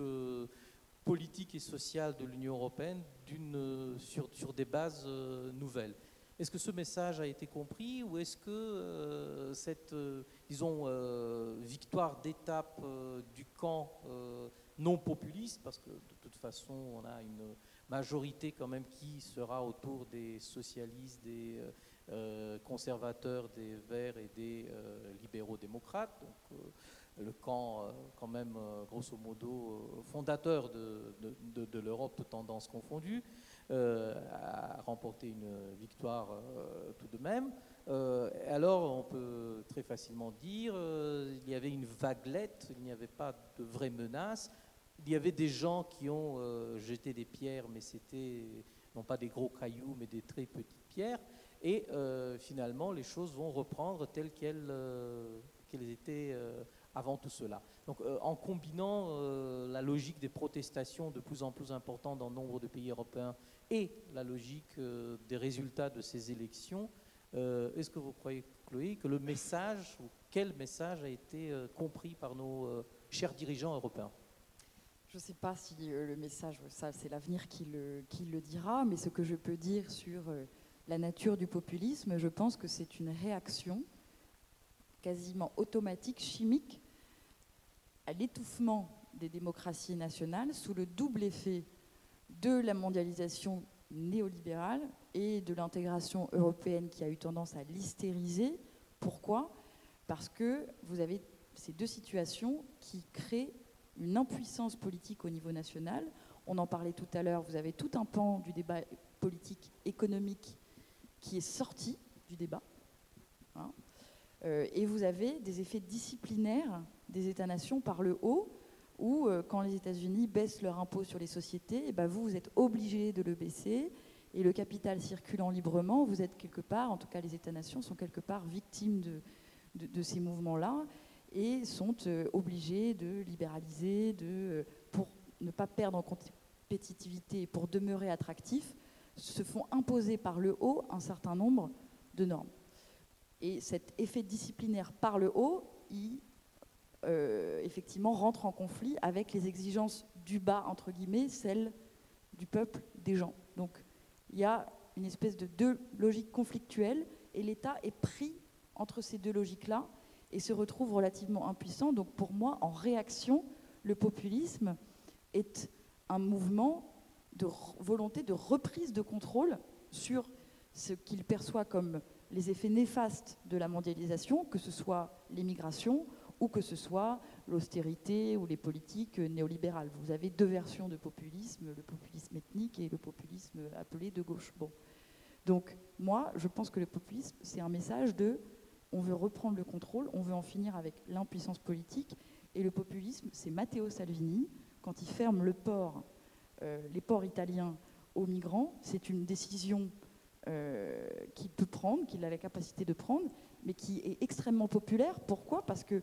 politique et social de l'Union européenne sur, des bases nouvelles. Est-ce que ce message a été compris ou est-ce que cette, disons, victoire d'étape du camp non populiste, parce que de toute façon on a une majorité quand même qui sera autour des socialistes, des euh, euh, conservateurs, des verts et des euh, libéraux démocrates. Donc, le camp, quand même, grosso modo, fondateur de, de, l'Europe, toutes tendances confondues, a remporté une victoire tout de même. alors, on peut très facilement dire il y avait une vaguelette, il n'y avait pas de vraie menace il y avait des gens qui ont euh, jeté des pierres, mais c'était non pas des gros cailloux, mais des très petites pierres. Et euh, finalement, les choses vont reprendre telles qu'elles euh, étaient avant tout cela. Donc, en combinant la logique des protestations de plus en plus importantes dans nombre de pays européens et la logique des résultats de ces élections, est-ce que vous croyez, Chloé, que le message, ou quel message a été compris par nos chers dirigeants européens? Je ne sais pas si euh, le message, ça c'est l'avenir qui le, qui le, dira, mais ce que je peux dire sur euh, la nature du populisme, je pense que c'est une réaction quasiment automatique, chimique, à l'étouffement des démocraties nationales sous le double effet de la mondialisation néolibérale et de l'intégration européenne qui a eu tendance à l'hystériser. Pourquoi? Parce que vous avez ces deux situations qui créent une impuissance politique au niveau national. On en parlait tout à l'heure, vous avez tout un pan du débat politique économique qui est sorti du débat. Hein. Euh, et vous avez des effets disciplinaires des États-nations par le haut, où euh, quand les États-Unis baissent leur impôt sur les sociétés, eh ben vous, vous êtes obligé de le baisser, et le capital circulant librement, vous êtes quelque part, en tout cas les États-nations sont quelque part victimes de ces mouvements-là et sont euh, obligés de libéraliser, de, euh, pour ne pas perdre en compétitivité et pour demeurer attractifs, se font imposer par le haut un certain nombre de normes. Et cet effet disciplinaire par le haut, il euh, effectivement rentre en conflit avec les exigences du bas, entre guillemets, celles du peuple, des gens. Donc il y a une espèce de deux logiques conflictuelles et l'État est pris entre ces deux logiques-là et se retrouve relativement impuissant. Donc pour moi, en réaction, le populisme est un mouvement de volonté de reprise de contrôle sur ce qu'il perçoit comme les effets néfastes de la mondialisation, que ce soit l'immigration ou que ce soit l'austérité ou les politiques néolibérales. Vous avez deux versions de populisme, le populisme ethnique et le populisme appelé de gauche. Bon. Donc moi, je pense que le populisme, c'est un message de on veut reprendre le contrôle, on veut en finir avec l'impuissance politique. Et le populisme, c'est Matteo Salvini, quand il ferme euh, les ports italiens aux migrants, c'est une décision euh, qu'il peut prendre, qu'il a la capacité de prendre, mais qui est extrêmement populaire. Pourquoi? Parce que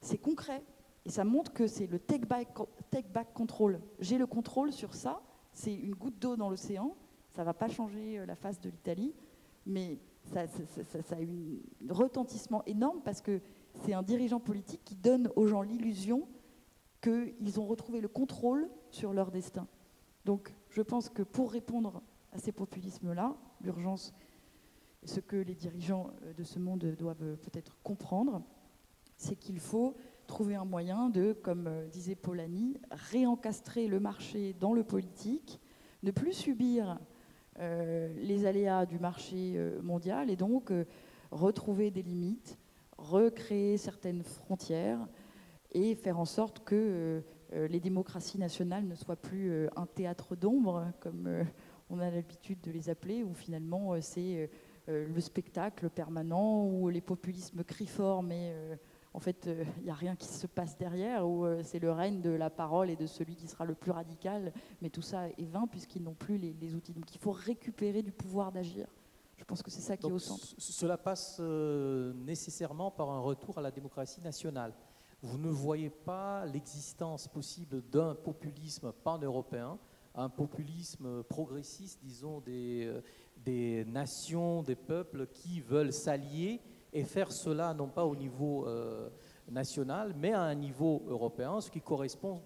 c'est concret. Et ça montre que c'est le take back, take back control. J'ai le contrôle sur ça, c'est une goutte d'eau dans l'océan, ça ne va pas changer euh, la face de l'Italie, mais ça, a eu un retentissement énorme parce que c'est un dirigeant politique qui donne aux gens l'illusion qu'ils ont retrouvé le contrôle sur leur destin. Donc je pense que pour répondre à ces populismes-là. L'urgence, ce que les dirigeants euh, de ce monde doivent euh, peut-être comprendre, c'est qu'il faut trouver un moyen de, comme euh, disait Polanyi, réencastrer le marché dans le politique, ne plus subir les aléas du marché mondial et donc retrouver des limites, recréer certaines frontières et faire en sorte que les démocraties nationales ne soient plus un théâtre d'ombre, comme on a l'habitude de les appeler, où finalement c'est euh, le spectacle permanent où les populismes crient fort, mais euh, en fait, il euh, n'y a rien qui se passe derrière, où c'est le règne de la parole et de celui qui sera le plus radical, mais tout ça est vain puisqu'ils n'ont plus les, outils. Donc il faut récupérer du pouvoir d'agir. Je pense que c'est ça qui est au centre. Cela passe nécessairement par un retour à la démocratie nationale. Vous ne voyez pas l'existence possible d'un populisme pan-européen, un populisme progressiste, disons, des, des nations, des peuples qui veulent s'allier et faire cela non pas au niveau euh, national, mais à un niveau européen, ce qui correspond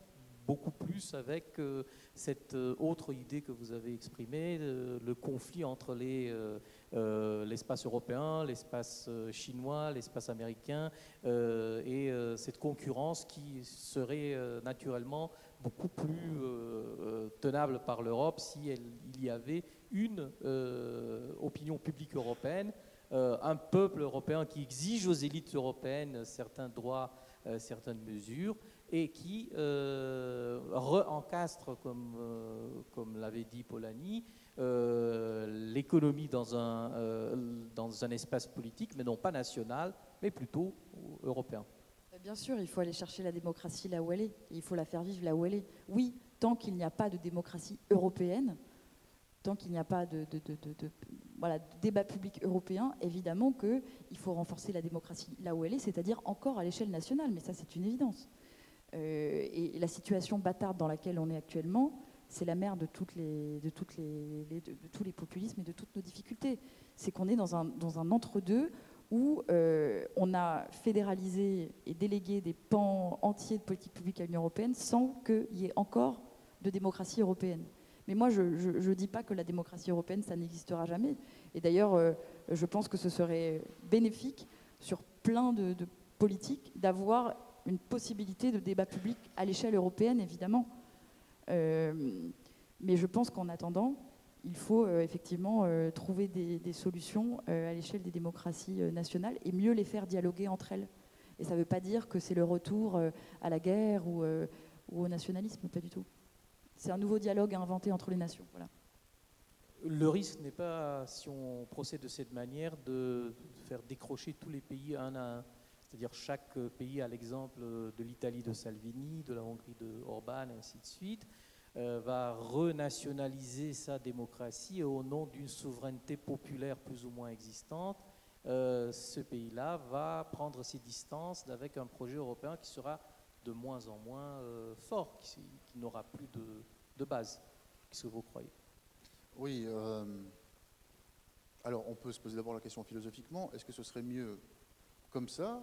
beaucoup plus avec euh, cette euh, autre idée que vous avez exprimée, le conflit entre l'espace européen, l'espace chinois, l'espace américain, et cette concurrence qui serait naturellement beaucoup plus tenable par l'Europe si il y avait une opinion publique européenne, euh, un peuple européen qui exige aux élites européennes certains droits, euh, certaines mesures, et qui re-encastre, comme, comme l'avait dit Polanyi, l'économie dans un, dans un espace politique, mais non pas national, mais plutôt européen. Bien sûr, il faut aller chercher la démocratie là où elle est, il faut la faire vivre là où elle est. Oui, tant qu'il n'y a pas de démocratie européenne, tant qu'il n'y a pas de, voilà, débat public européen, évidemment qu'il faut renforcer la démocratie là où elle est, c'est-à-dire encore à l'échelle nationale, mais ça c'est une évidence. Euh, et, la situation bâtarde dans laquelle on est actuellement, c'est la mère de, toutes les, de, toutes les, de, tous les populismes et de toutes nos difficultés. C'est qu'on est dans un, dans un entre-deux où euh, on a fédéralisé et délégué des pans entiers de politique publique à l'Union européenne sans qu'il y ait encore de démocratie européenne. Mais moi, je ne dis pas que la démocratie européenne, ça n'existera jamais. Et d'ailleurs, euh, je pense que ce serait bénéfique sur plein de, politiques d'avoir une possibilité de débat public à l'échelle européenne, évidemment. Euh, mais je pense qu'en attendant, il faut euh, effectivement trouver des, solutions à l'échelle des démocraties nationales et mieux les faire dialoguer entre elles. Et ça ne veut pas dire que c'est le retour à la guerre ou, ou au nationalisme, pas du tout c'est un nouveau dialogue à inventer entre les nations. Le risque n'est pas, si on procède de cette manière, de faire décrocher tous les pays un à un. C'est-à-dire chaque pays, à l'exemple de l'Italie de Salvini, de la Hongrie de Orban, et ainsi de suite, euh, va renationaliser sa démocratie au nom d'une souveraineté populaire plus ou moins existante. Euh, ce pays-là va prendre ses distances avec un projet européen qui sera de moins en moins euh, fort, qui, n'aura plus de, base. Qu'est-ce que vous croyez Oui. Euh, alors, on peut se poser d'abord la question philosophiquement est-ce que ce serait mieux comme ça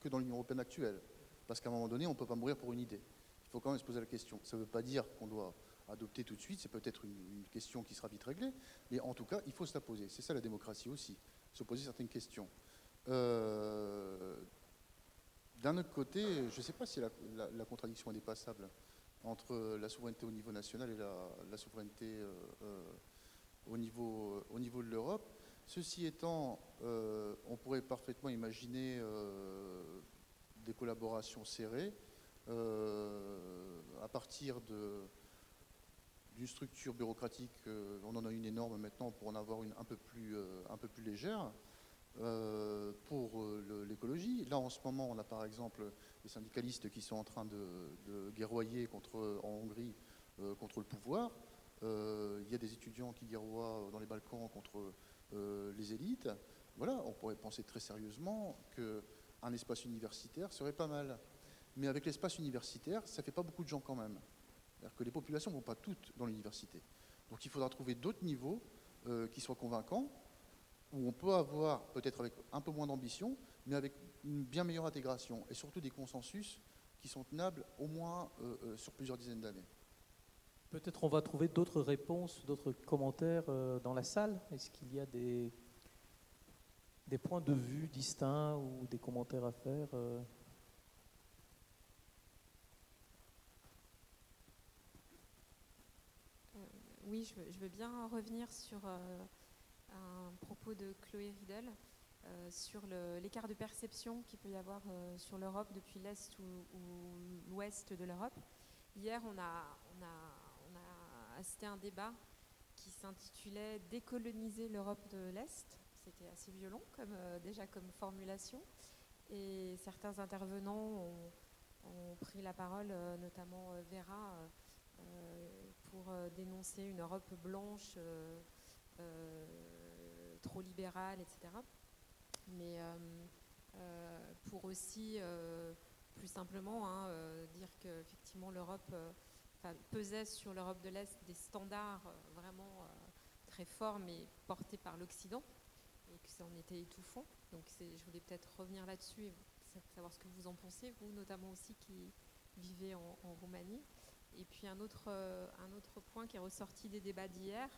que dans l'Union européenne actuelle? Parce qu'à un moment donné, on ne peut pas mourir pour une idée. Il faut quand même se poser la question. Ça ne veut pas dire qu'on doit adopter tout de suite, c'est peut-être une, question qui sera vite réglée, mais en tout cas, il faut se la poser. C'est ça la démocratie aussi, se poser certaines questions. Euh, d'un autre côté, je ne sais pas si la, contradiction est dépassable entre la souveraineté au niveau national et la, souveraineté euh, euh, au, niveau, euh, au niveau de l'Europe. Ceci étant, on pourrait parfaitement imaginer des collaborations serrées à partir d'une structure bureaucratique, on en a une énorme maintenant, pour en avoir une un peu plus légère, euh, pour euh, l'écologie. Là, en ce moment, on a par exemple les syndicalistes qui sont en train de, guerroyer contre, en Hongrie euh, contre le pouvoir. il y a des étudiants qui guerroient dans les Balkans contre les élites. Voilà, on pourrait penser très sérieusement qu'un espace universitaire serait pas mal. Mais avec l'espace universitaire, ça fait pas beaucoup de gens quand même. C'est-à-dire que les populations ne vont pas toutes dans l'université. Donc il faudra trouver d'autres niveaux qui soient convaincants où on peut avoir, peut-être avec un peu moins d'ambition, mais avec une bien meilleure intégration et surtout des consensus qui sont tenables au moins euh, euh, sur plusieurs dizaines d'années. Peut-être on va trouver d'autres réponses, d'autres commentaires euh, dans la salle. Est-ce qu'il y a des, des points de vue distincts ou des commentaires à faire euh? Oui, je veux, je veux bien revenir sur euh, un propos de Chloé Riedel euh, sur l'écart de perception qu'il peut y avoir euh, sur l'Europe depuis l'Est ou, ou l'Ouest de l'Europe. Hier, on a, a, assisté à un débat qui s'intitulait Décoloniser l'Europe de l'Est. C'était assez violent comme, euh, déjà comme formulation. Et certains intervenants ont, pris la parole, notamment Vera. pour dénoncer une Europe blanche trop libérale, etc. Mais euh, euh, pour aussi, euh, plus simplement, hein, dire qu'effectivement l'Europe pesait sur l'Europe de l'Est des standards vraiment très forts, mais portés par l'Occident, et que ça en était étouffant. Donc je voulais peut-être revenir là-dessus et sa- savoir ce que vous en pensez, vous notamment aussi qui vivez en, Roumanie. Et puis un autre, un autre point qui est ressorti des débats d'hier,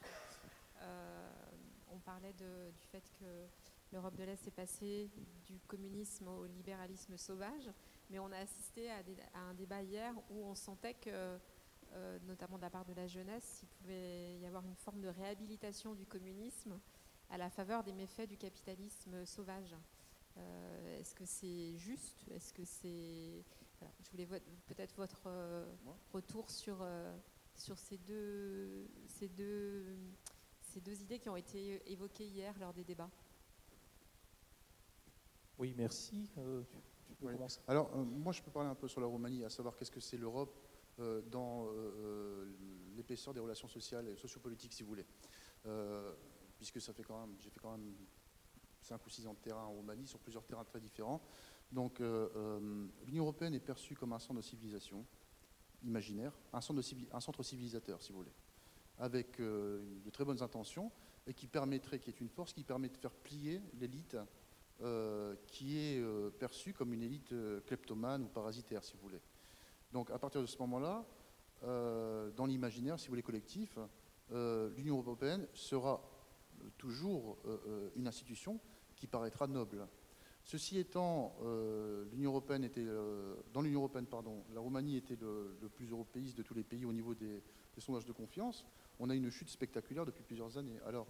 on parlait de- du fait que l'Europe de l'Est est passée du communisme au libéralisme sauvage, mais on a assisté à, des- à un débat hier où on sentait que, euh, notamment de la part de la jeunesse, il pouvait y avoir une forme de réhabilitation du communisme à la faveur des méfaits du capitalisme sauvage. Euh, Est-ce que c'est juste? Est-ce que c'est voilà, je voulais vo- peut-être votre euh, retour sur, sur ces, deux, ces, deux, ces deux idées qui ont été évoquées hier lors des débats. Oui, merci. Euh, tu, tu peux Oui. commencer. Alors, euh, moi, je peux parler un peu sur la Roumanie, à savoir qu'est-ce que c'est l'Europe euh, dans euh, euh, l'épaisseur des relations sociales et sociopolitiques, si vous voulez. Euh, puisque ça fait quand même, j'ai fait quand même 5 ou 6 ans de terrain en Roumanie, sur plusieurs terrains très différents. Donc, euh, euh, l'Union européenne est perçue comme un centre de civilisation imaginaire, un centre, de un centre civilisateur, si vous voulez, avec euh, de très bonnes intentions, et qui permettrait, qui est une force, qui permet de faire plier l'élite euh, qui est euh, perçue comme une élite kleptomane ou parasitaire, si vous voulez. Donc à partir de ce moment-là, dans l'imaginaire, si vous voulez, collectif, l'Union européenne sera toujours une institution qui paraîtra noble. Ceci étant, l'Union européenne était, dans l'Union européenne, pardon, la Roumanie était le, plus européiste de tous les pays au niveau des sondages de confiance. On a une chute spectaculaire depuis plusieurs années. Alors,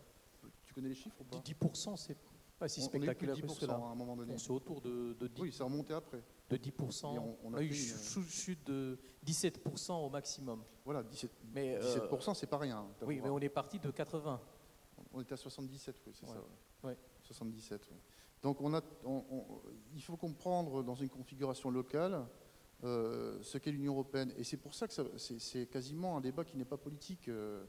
tu connais les chiffres ou pas? 10%, c'est pas si On- on est plus de spectaculaire que 10% cela. à un moment donné. On c'est autour de, de 10%. Oui, ça a remonté après. de 10%. Et on- on a a eu une- ch- chute de 17% au maximum. Voilà, 17, Mais, euh, 17%, c'est pas rien. t'as oui, mais hein. on est parti de 80. On était à 77, oui, c'est Ouais. ça. Ouais. 77, oui. Donc on a, on- on- il faut comprendre dans une configuration locale euh, ce qu'est l'Union européenne. Et c'est pour ça que c'est c'est quasiment un débat qui n'est pas politique euh,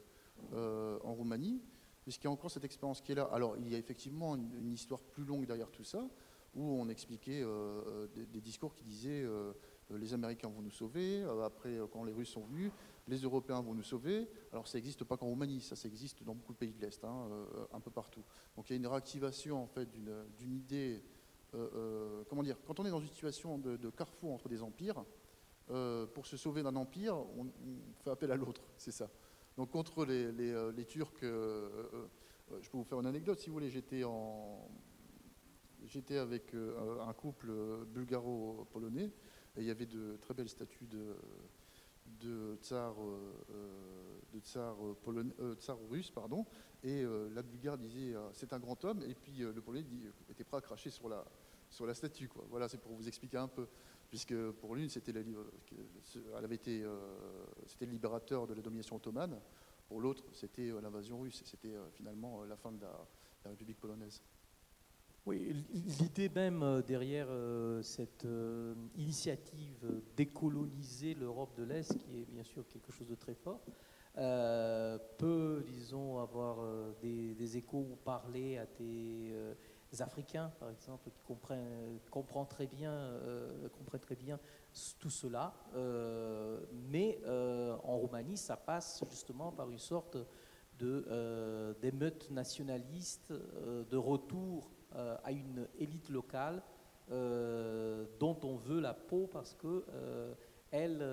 euh, en Roumanie, puisqu'il y a encore cette expérience qui est là. Alors il y a effectivement une, histoire plus longue derrière tout ça, où on expliquait euh, euh, des, discours qui disaient les Américains vont nous sauver, après quand les Russes sont venus, les Européens vont nous sauver. Alors ça n'existe pas qu'en Roumanie, ça, ça existe dans beaucoup de pays de l'Est, hein, un peu partout. Donc il y a une réactivation en fait d'une idée. comment dire Quand on est dans une situation de, carrefour entre des empires, pour se sauver d'un empire, on fait appel à l'autre, c'est ça. Donc contre les, les, euh, Turcs, euh, euh, je peux vous faire une anecdote si vous voulez. J'étais en J'étais avec un couple bulgaro-polonais et il y avait de très belles statues de, de euh, de tsars euh, polonais- tsars russes, pardon. Et la Bulgare disait c'est un grand homme, et puis le Polonais était prêt à cracher sur la, sur la statue. Quoi. Voilà, c'est pour vous expliquer un peu. Puisque pour l'une, c'était elle avait été, euh, c'était le libérateur de la domination ottomane. Pour l'autre, c'était euh, l'invasion russe. Et c'était euh, finalement la fin de la, République polonaise. Oui, l'idée même derrière cette initiative décoloniser l'Europe de l'Est, qui est bien sûr quelque chose de très fort, peut, disons, avoir des, des échos ou parler à des Africains, par exemple, qui comprennent, très bien, euh, très bien tout cela. Euh, mais euh, en Roumanie, ça passe justement par une sorte d'émeute nationaliste, de retour à une élite locale dont on veut la peau parce que elle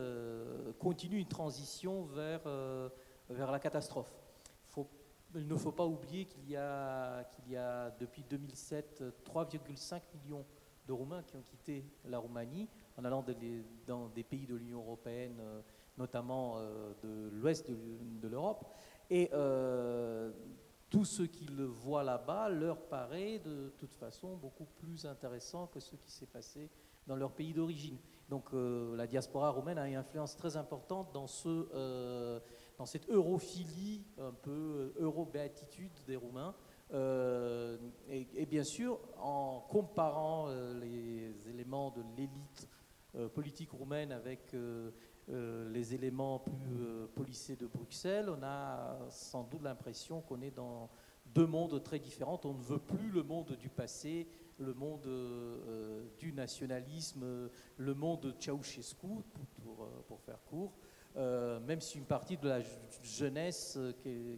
continue une transition vers la catastrophe. Il ne faut pas oublier qu'il y, a- depuis 2007 3,5 millions de Roumains qui ont quitté la Roumanie en allant dans des pays de l'Union européenne, euh, notamment euh, de l'ouest de, l'Europe. Et euh, tout ce qu'ils voient là-bas leur paraît de toute façon beaucoup plus intéressant que ce qui s'est passé dans leur pays d'origine. Donc euh, la diaspora roumaine a une influence très importante dans, ce, dans cette europhilie, un peu euh, euro-béatitude des Roumains. Euh, et, bien sûr, en comparant euh, les éléments de l'élite politique roumaine avec les éléments plus policés de Bruxelles, on a sans doute l'impression qu'on est dans deux mondes très différents. On ne veut plus le monde du passé, le monde du nationalisme, le monde de Ceausescu, pour faire court. Euh, même si une partie de la jeunesse euh,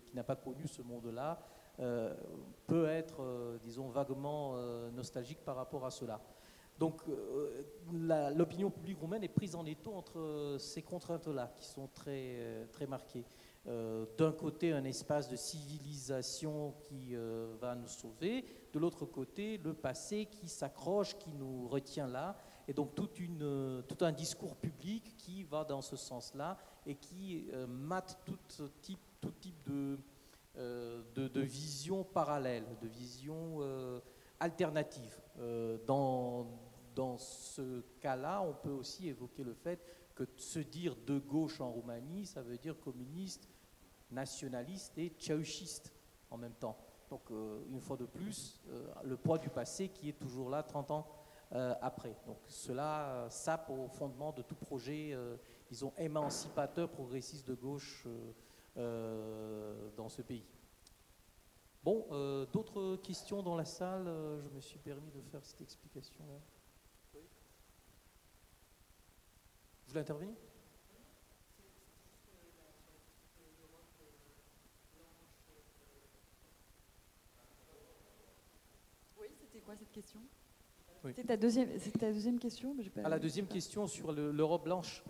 qui, n'a pas connu ce monde-là euh, peut être, disons, vaguement nostalgique par rapport à cela. Donc l'opinion publique roumaine est prise en étau entre ces contraintes-là qui sont très, très marquées. D'un côté, un espace de civilisation qui va nous sauver, de l'autre côté, le passé qui s'accroche, qui nous retient là, et donc euh, tout un discours public qui va dans ce sens-là et qui euh, mate tout type, de, euh, vision parallèle, de vision euh, alternative. Euh, dans, dans ce cas-là, on peut aussi évoquer le fait que se dire de gauche en Roumanie, ça veut dire communiste, nationaliste et ceaușiste en même temps. Donc, euh, une fois de plus, euh, le poids du passé qui est toujours là 30 ans euh, après. Donc, cela euh, sape au fondement de tout projet, euh, disons, émancipateur, progressiste de gauche euh, euh, dans ce pays. Bon, euh, d'autres questions dans la salle Euh, Je me suis permis de faire cette explication-là. Oui Vous voulez intervenir? Oui, c'était quoi cette question? Oui. C'était ta deuxième, c'était ta deuxième question mais j'ai pas- À la deuxième question sur le- l'Europe blanche.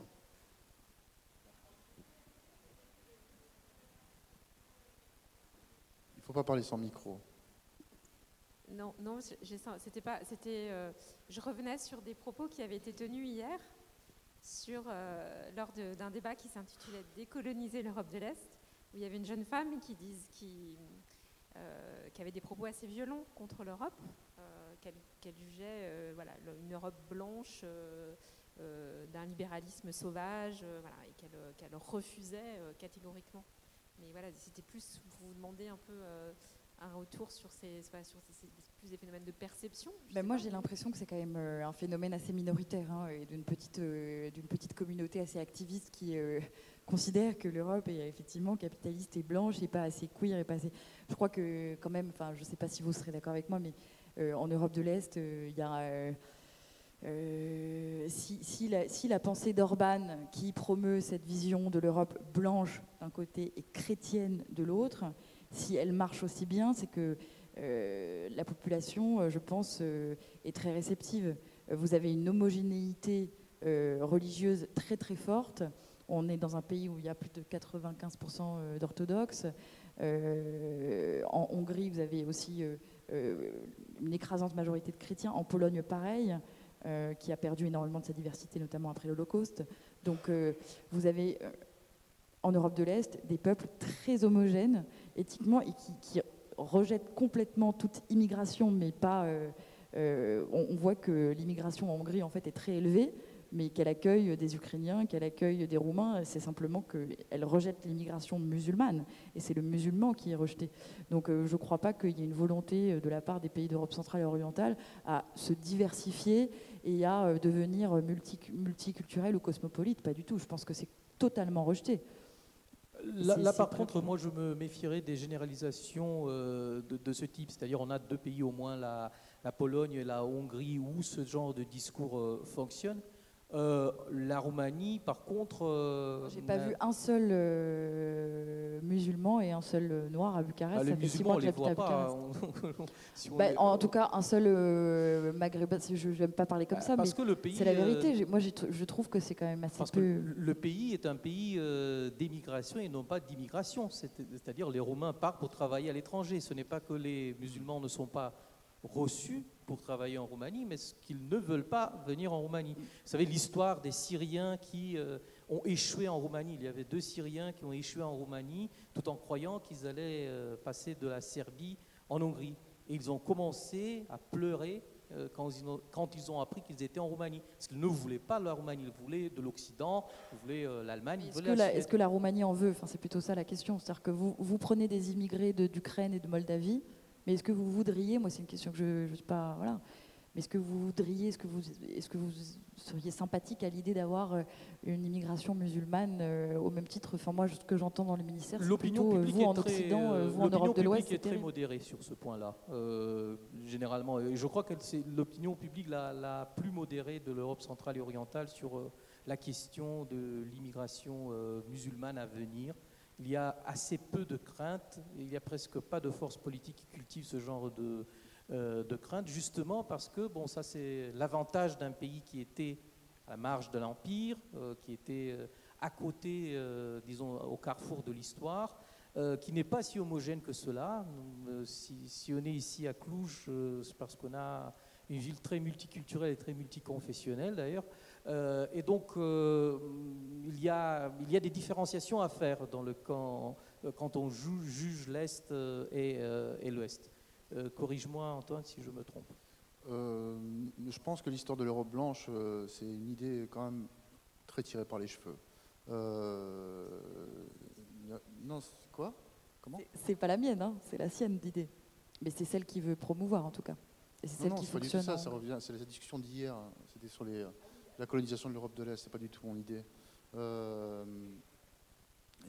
Il ne faut pas parler sans micro. Non, non, c'était pas, c'était, euh, je revenais sur des propos qui avaient été tenus hier sur, euh, lors de- d'un débat qui s'intitulait Décoloniser l'Europe de l'Est, où il y avait une jeune femme qui, dise, qui, euh, qui avait des propos assez violents contre l'Europe, euh, qu'elle jugeait euh, voilà, une Europe blanche euh, euh, d'un libéralisme sauvage, voilà, et qu'elle refusait catégoriquement. Mais voilà, c'était plus pour vous demander un peu un retour sur ces, sur ces- ces- plus des phénomènes de perception. Ben moi, j'ai l'impression que c'est quand même euh, un phénomène assez minoritaire hein, et d'une petite, euh, d'une petite communauté assez activiste qui euh, considère que l'Europe est effectivement capitaliste et blanche et pas assez queer et pas assez. Je crois que quand même, enfin, je sais pas si vous serez d'accord avec moi, mais en Europe de l'Est, euh, il y a euh, euh, si, la, pensée d'Orban, qui promeut cette vision de l'Europe blanche d'un côté et chrétienne de l'autre, si elle marche aussi bien, c'est que euh, la population, euh, je pense, euh, est très réceptive. Euh, Vous avez une homogénéité euh, religieuse très très forte. On est dans un pays où il y a plus de 95% euh, d'orthodoxes. Euh, en Hongrie, vous avez aussi euh, euh, une écrasante majorité de chrétiens. En Pologne, pareil, euh, qui a perdu énormément de sa diversité, notamment après l'Holocauste. Donc, euh, vous avez euh, en Europe de l'Est des peuples très homogènes éthiquement et qui, rejettent complètement toute immigration, mais pas. euh, euh, on, on voit que l'immigration en Hongrie en fait est très élevée, mais qu'elle accueille des Ukrainiens, qu'elle accueille des Roumains. C'est simplement qu'elle rejette l'immigration musulmane, et c'est le musulman qui est rejeté. Donc euh, je ne crois pas qu'il y ait une volonté de la part des pays d'Europe centrale et orientale à se diversifier et à euh, devenir multi- multiculturel ou cosmopolite. Pas du tout. Je pense que c'est totalement rejeté. Là, par contre, moi, je me méfierais des généralisations euh, de, de ce type. C'est-à-dire, on a deux pays, au moins la, la Pologne et la Hongrie, où ce genre de discours euh, fonctionne. Euh, la Roumanie, par contre. euh, J'ai pas vu un seul euh, musulman et un seul euh, noir à Bucarest. Ah, les ça fait six musulmans, mois on que les voit pas. Si on Bah, en tout cas, un seul maghrébin. Je n'aime pas parler comme Bah, ça, mais parce que le pays, c'est la vérité. Moi, je trouve que c'est quand même assez Parce que peu. le- le pays est un pays d'émigration et non pas d'immigration. C'est- C'est-à-dire les Romains partent pour travailler à l'étranger. Ce n'est pas que les musulmans ne sont pas reçus pour travailler en Roumanie, mais ce qu'ils ne veulent pas venir en Roumanie. Vous savez l'histoire des Syriens qui euh, ont échoué en Roumanie. Il y avait deux Syriens qui ont échoué en Roumanie tout en croyant qu'ils allaient euh, passer de la Serbie en Hongrie. Et ils ont commencé à pleurer euh, quand ils ont, quand ils ont appris qu'ils étaient en Roumanie. Parce qu'ils ne voulaient pas la Roumanie, ils voulaient de l'Occident, ils voulaient l'Allemagne, Est-ce que, la que Roumanie en veut? Enfin, C'est plutôt ça la question. C'est-à-dire que vous, vous prenez des immigrés de- d'Ukraine et de Moldavie, mais est-ce que vous voudriez, moi c'est une question que je ne sais pas, voilà, mais est-ce que vous voudriez, est-ce que vous, est-ce que vous seriez sympathique à l'idée d'avoir euh, une immigration musulmane euh, au même titre Enfin moi, ce que j'entends dans le ministère, c'est L'opinion plutôt euh, publique vous en très, Occident, euh, euh, vous en l'opinion Europe de l'Ouest, publique c'est est très terrible. modérée sur ce point-là, euh, généralement. Et je crois que c'est l'opinion publique la, la plus modérée de l'Europe centrale et orientale sur euh, la question de l'immigration euh, musulmane à venir. Il y a assez peu de craintes, il n'y a presque pas de forces politiques qui cultivent ce genre de, euh, de craintes, justement parce que, bon, ça c'est l'avantage d'un pays qui était à la marge de l'Empire, euh, qui était euh, à côté, euh, disons, au carrefour de l'histoire, qui n'est pas si homogène que cela. Si, on est ici à Cluj, c'est parce qu'on a une ville très multiculturelle et très multiconfessionnelle d'ailleurs. Euh, et donc, euh, il, y a, il y a des différenciations à faire dans le camp, euh, quand on ju- juge l'Est et, euh, et l'Ouest. Euh, Corrige-moi, Antoine, si je me trompe. Euh, je pense que l'histoire de l'Europe blanche, euh, c'est une idée quand même très tirée par les cheveux. Euh, non, c'est- quoi? Comment? C'est- C'est pas la mienne, hein, c'est la sienne d'idée. Mais c'est celle qui veut promouvoir en tout cas. Et c'est Non, celle non, qui c'est pas du tout fonctionne. ça. Ça en- revient. C'est la discussion d'hier. hein. C'était sur les, la colonisation de l'Europe de l'Est. C'est pas du tout mon idée. Euh,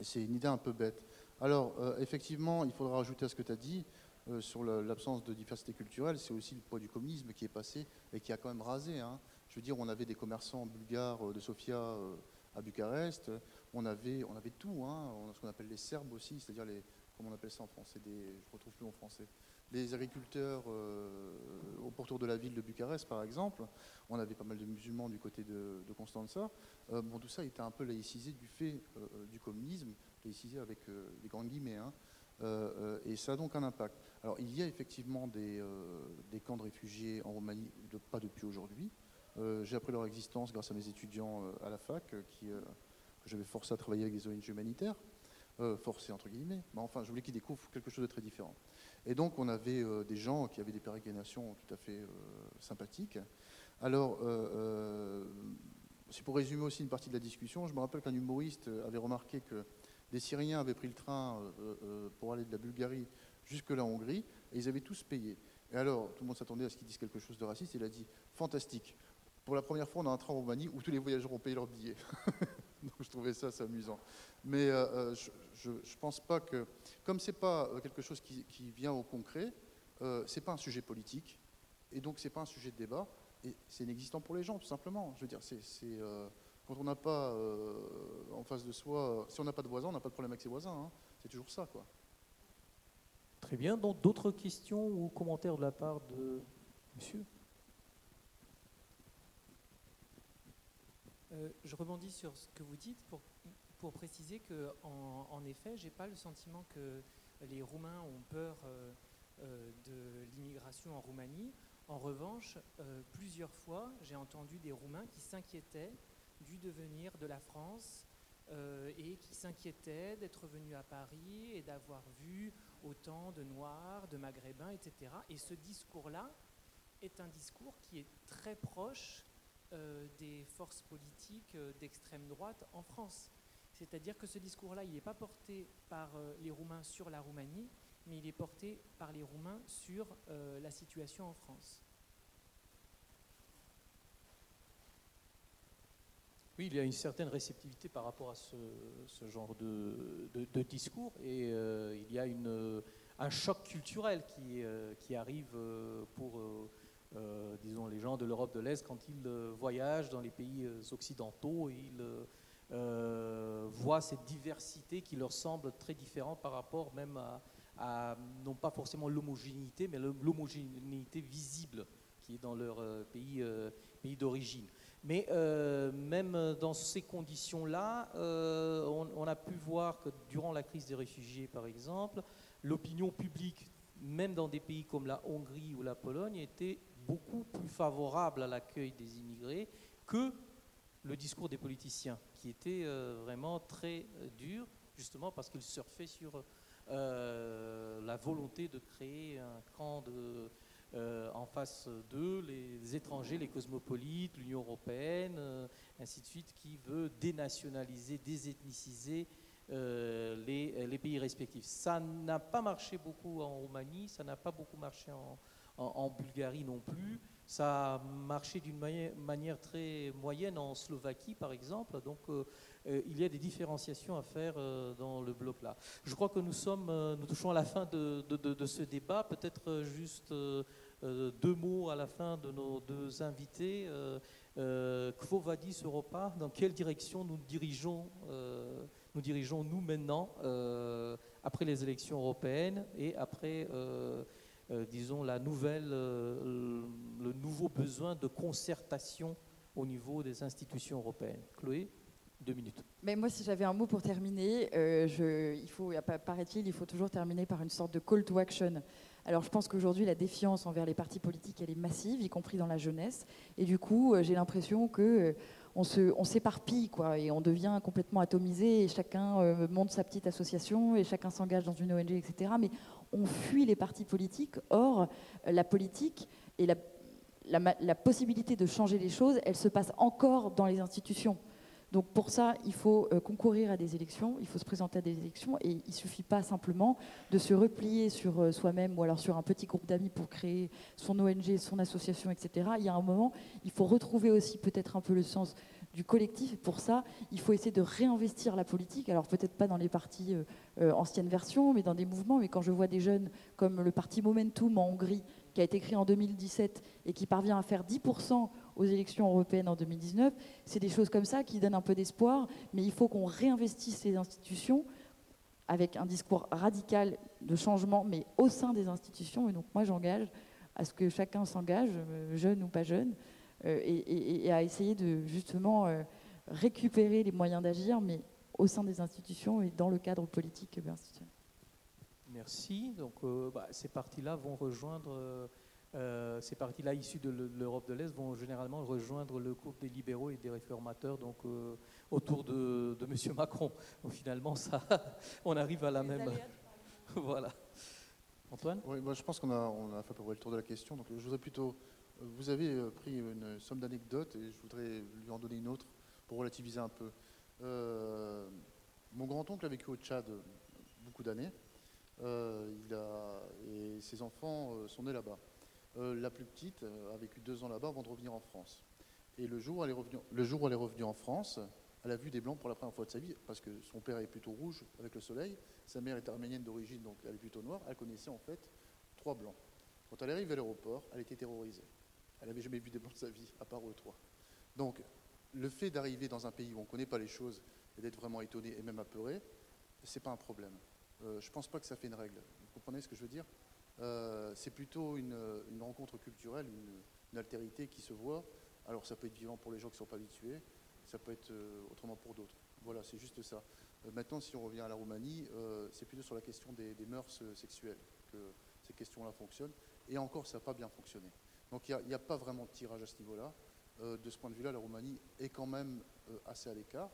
c'est une idée un peu bête. Alors, euh, effectivement, il faudra rajouter à ce que tu as dit euh, sur l'absence de diversité culturelle. C'est aussi le poids du communisme qui est passé et qui a quand même rasé. hein. Je veux dire, on avait des commerçants bulgares de Sofia à Bucarest. On avait, on avait tout. Hein. On a ce qu'on appelle les Serbes aussi, c'est-à-dire les, comment on appelle ça en français Je ne retrouve plus en français les agriculteurs euh, au pourtour de la ville de Bucarest, par exemple. On avait pas mal de musulmans du côté de, de Constanza. Euh, bon, tout ça était un peu laïcisé du fait euh, du communisme, laïcisé avec des grands guillemets. hein. Et ça a donc un impact. Alors, il y a effectivement des, camps de réfugiés en Roumanie, pas depuis aujourd'hui. J'ai appris leur existence grâce à mes étudiants à la fac, que j'avais forcé à travailler avec des ONG humanitaires. Forcé entre guillemets. Mais enfin, je voulais qu'ils découvrent quelque chose de très différent. Et donc, on avait euh, des gens qui avaient des pérégrinations tout à fait euh, sympathiques. Alors, euh, c'est pour résumer aussi une partie de la discussion. Je me rappelle qu'un humoriste avait remarqué que des Syriens avaient pris le train pour aller de la Bulgarie jusque la Hongrie, et ils avaient tous payé. Et alors, tout le monde s'attendait à ce qu'ils disent quelque chose de raciste. Il a dit fantastique. Pour la première fois, on a un train en Roumanie où tous les voyageurs ont payé leur billet. Donc, je trouvais ça amusant. Mais euh, euh, je ne pense pas que, comme c'est pas euh, quelque chose qui, vient au concret, euh, c'est pas un sujet politique, et donc c'est pas un sujet de débat, et c'est inexistant pour les gens, tout simplement. Je veux dire, c'est quand on n'a pas en face de soi, si on n'a pas de voisins, on n'a pas de problème avec ses voisins. hein. C'est toujours ça, quoi. Très bien. Donc, d'autres questions ou commentaires de la part de monsieur? Euh, je rebondis sur ce que vous dites pour, pour préciser que, en, en effet, j'ai pas le sentiment que les Roumains ont peur euh, euh, de l'immigration en Roumanie. En revanche, plusieurs fois, j'ai entendu des Roumains qui s'inquiétaient du devenir de la France et qui s'inquiétaient d'être venus à Paris et d'avoir vu autant de Noirs, de Maghrébins, etc. Et ce discours-là est un discours qui est très proche des forces politiques euh, d'extrême droite en France. C'est-à-dire que ce discours-là, il n'est pas porté par euh, les Roumains sur la Roumanie, mais il est porté par les Roumains sur euh, la situation en France. Oui, il y a une certaine réceptivité par rapport à ce, genre de, discours et euh, il y a un choc culturel qui, euh, arrive euh, pour euh, disons, les gens de l'Europe de l'Est, quand ils euh, voyagent dans les pays euh, occidentaux, ils voient cette diversité qui leur semble très différente par rapport même à, non pas forcément l'homogénéité, mais l'homogénéité visible qui est dans leur pays, pays d'origine. Mais même dans ces conditions-là, on, on, a pu voir que durant la crise des réfugiés, par exemple, l'opinion publique, même dans des pays comme la Hongrie ou la Pologne, était beaucoup plus favorable à l'accueil des immigrés que le discours des politiciens, qui était euh, vraiment très euh, dur, justement parce qu'ils surfaient sur euh, la volonté de créer un camp de, en face d'eux, les étrangers, les cosmopolites, l'Union européenne, ainsi de suite, qui veut dénationaliser, désethniciser les, les, pays respectifs. Ça n'a pas marché beaucoup en Roumanie, ça n'a pas beaucoup marché en, en, Bulgarie non plus. Ça a marché d'une manière, très moyenne en Slovaquie, par exemple. Donc, euh, euh, il y a des différenciations à faire euh, dans le bloc-là. Je crois que nous sommes, nous touchons à la fin de, ce débat. Peut-être juste deux mots à la fin de nos deux invités. Quo vadis Europa? Dans quelle direction nous dirigeons, nous dirigeons nous maintenant après les élections européennes et après disons, la nouvelle, euh, le nouveau besoin de concertation au niveau des institutions européennes. Chloé deux minutes. Mais moi, si j'avais un mot pour terminer, euh, je, il faut, paraît-il, il faut toujours terminer par une sorte de call to action. Alors, je pense qu'aujourd'hui, la défiance envers les partis politiques, elle est massive, y compris dans la jeunesse. Et du coup, j'ai l'impression que on, se, on s'éparpille, quoi, et on devient complètement atomisé, et chacun monte sa petite association, et chacun s'engage dans une ONG, etc. Mais on fuit les partis politiques. Or, la politique et la, possibilité de changer les choses, elle se passe encore dans les institutions. Donc pour ça, il faut euh, concourir à des élections, il faut se présenter à des élections, et il ne suffit pas simplement de se replier sur euh, soi-même ou alors sur un petit groupe d'amis pour créer son ONG, son association, etc. Il y a un moment, il faut retrouver aussi peut-être un peu le sens du collectif. Pour ça, il faut essayer de réinvestir la politique. Alors peut-être pas dans les partis euh, euh, anciennes versions, mais dans des mouvements. Mais quand je vois des jeunes comme le parti Momentum en Hongrie, qui a été créé en 2017 et qui parvient à faire 10% aux élections européennes en 2019, c'est des choses comme ça qui donnent un peu d'espoir. Mais il faut qu'on réinvestisse les institutions avec un discours radical de changement, mais au sein des institutions. Et donc moi, j'engage à ce que chacun s'engage, euh, jeune ou pas jeune, euh, et, à essayer de justement euh, récupérer les moyens d'agir, mais au sein des institutions et dans le cadre politique institutionnel. Merci. Donc, euh, bah, ces partis-là vont rejoindre, ces partis-là issus de l'Europe de l'Est vont généralement rejoindre le groupe des libéraux et des réformateurs, donc autour de, de M. Macron. Donc, finalement, ça, on arrive à la même. voilà. Antoine? Oui, moi, je pense qu'on a, on a fait à peu près le tour de la question. Donc, je voudrais plutôt vous avez euh, pris une somme d'anecdotes et je voudrais lui en donner une autre pour relativiser un peu. Euh, mon grand-oncle a vécu au Tchad beaucoup d'années. Euh, et ses enfants sont nés là-bas. la plus petite a vécu deux ans là-bas avant de revenir en France. Et le jour, le jour où elle est revenue en France, elle a vu des blancs pour la première fois de sa vie, parce que son père est plutôt rouge avec le soleil, sa mère est arménienne d'origine, donc elle est plutôt noire. Elle connaissait en fait trois blancs. Quand elle arrive à l'aéroport, elle était terrorisée. Elle n'avait jamais vu des blancs de sa vie, à part eux trois. Donc, le fait d'arriver dans un pays où on ne connaît pas les choses et d'être vraiment étonné et même apeuré, c'est pas un problème. Euh, je ne pense pas que ça fait une règle. Vous comprenez ce que je veux dire? Euh, C'est plutôt une, rencontre culturelle, une, altérité qui se voit. Alors, ça peut être violent pour les gens qui ne sont pas habitués, ça peut être euh, autrement pour d'autres. Voilà, c'est juste ça. maintenant, si on revient à la Roumanie, c'est plutôt sur la question des, des mœurs sexuelles que ces questions-là fonctionnent. Et encore, ça n'a pas bien fonctionné. Donc il n'y a, pas vraiment de tirage à ce niveau-là. Euh, de ce point de vue-là, la Roumanie est quand même euh, assez à l'écart.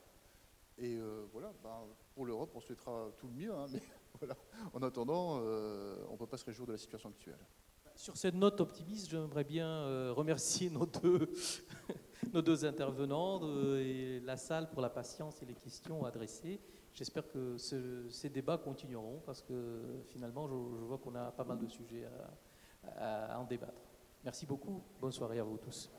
Et euh, voilà, ben, pour l'Europe, on souhaitera tout le mieux, hein, mais voilà. en attendant, on ne peut pas se réjouir de la situation actuelle. Sur cette note optimiste, j'aimerais bien remercier nos deux, nos deux intervenants et la salle pour la patience et les questions adressées. J'espère que ces débats continueront parce que finalement, je, vois qu'on a pas mal de sujets à en débattre. Merci beaucoup. Bonne soirée à vous tous.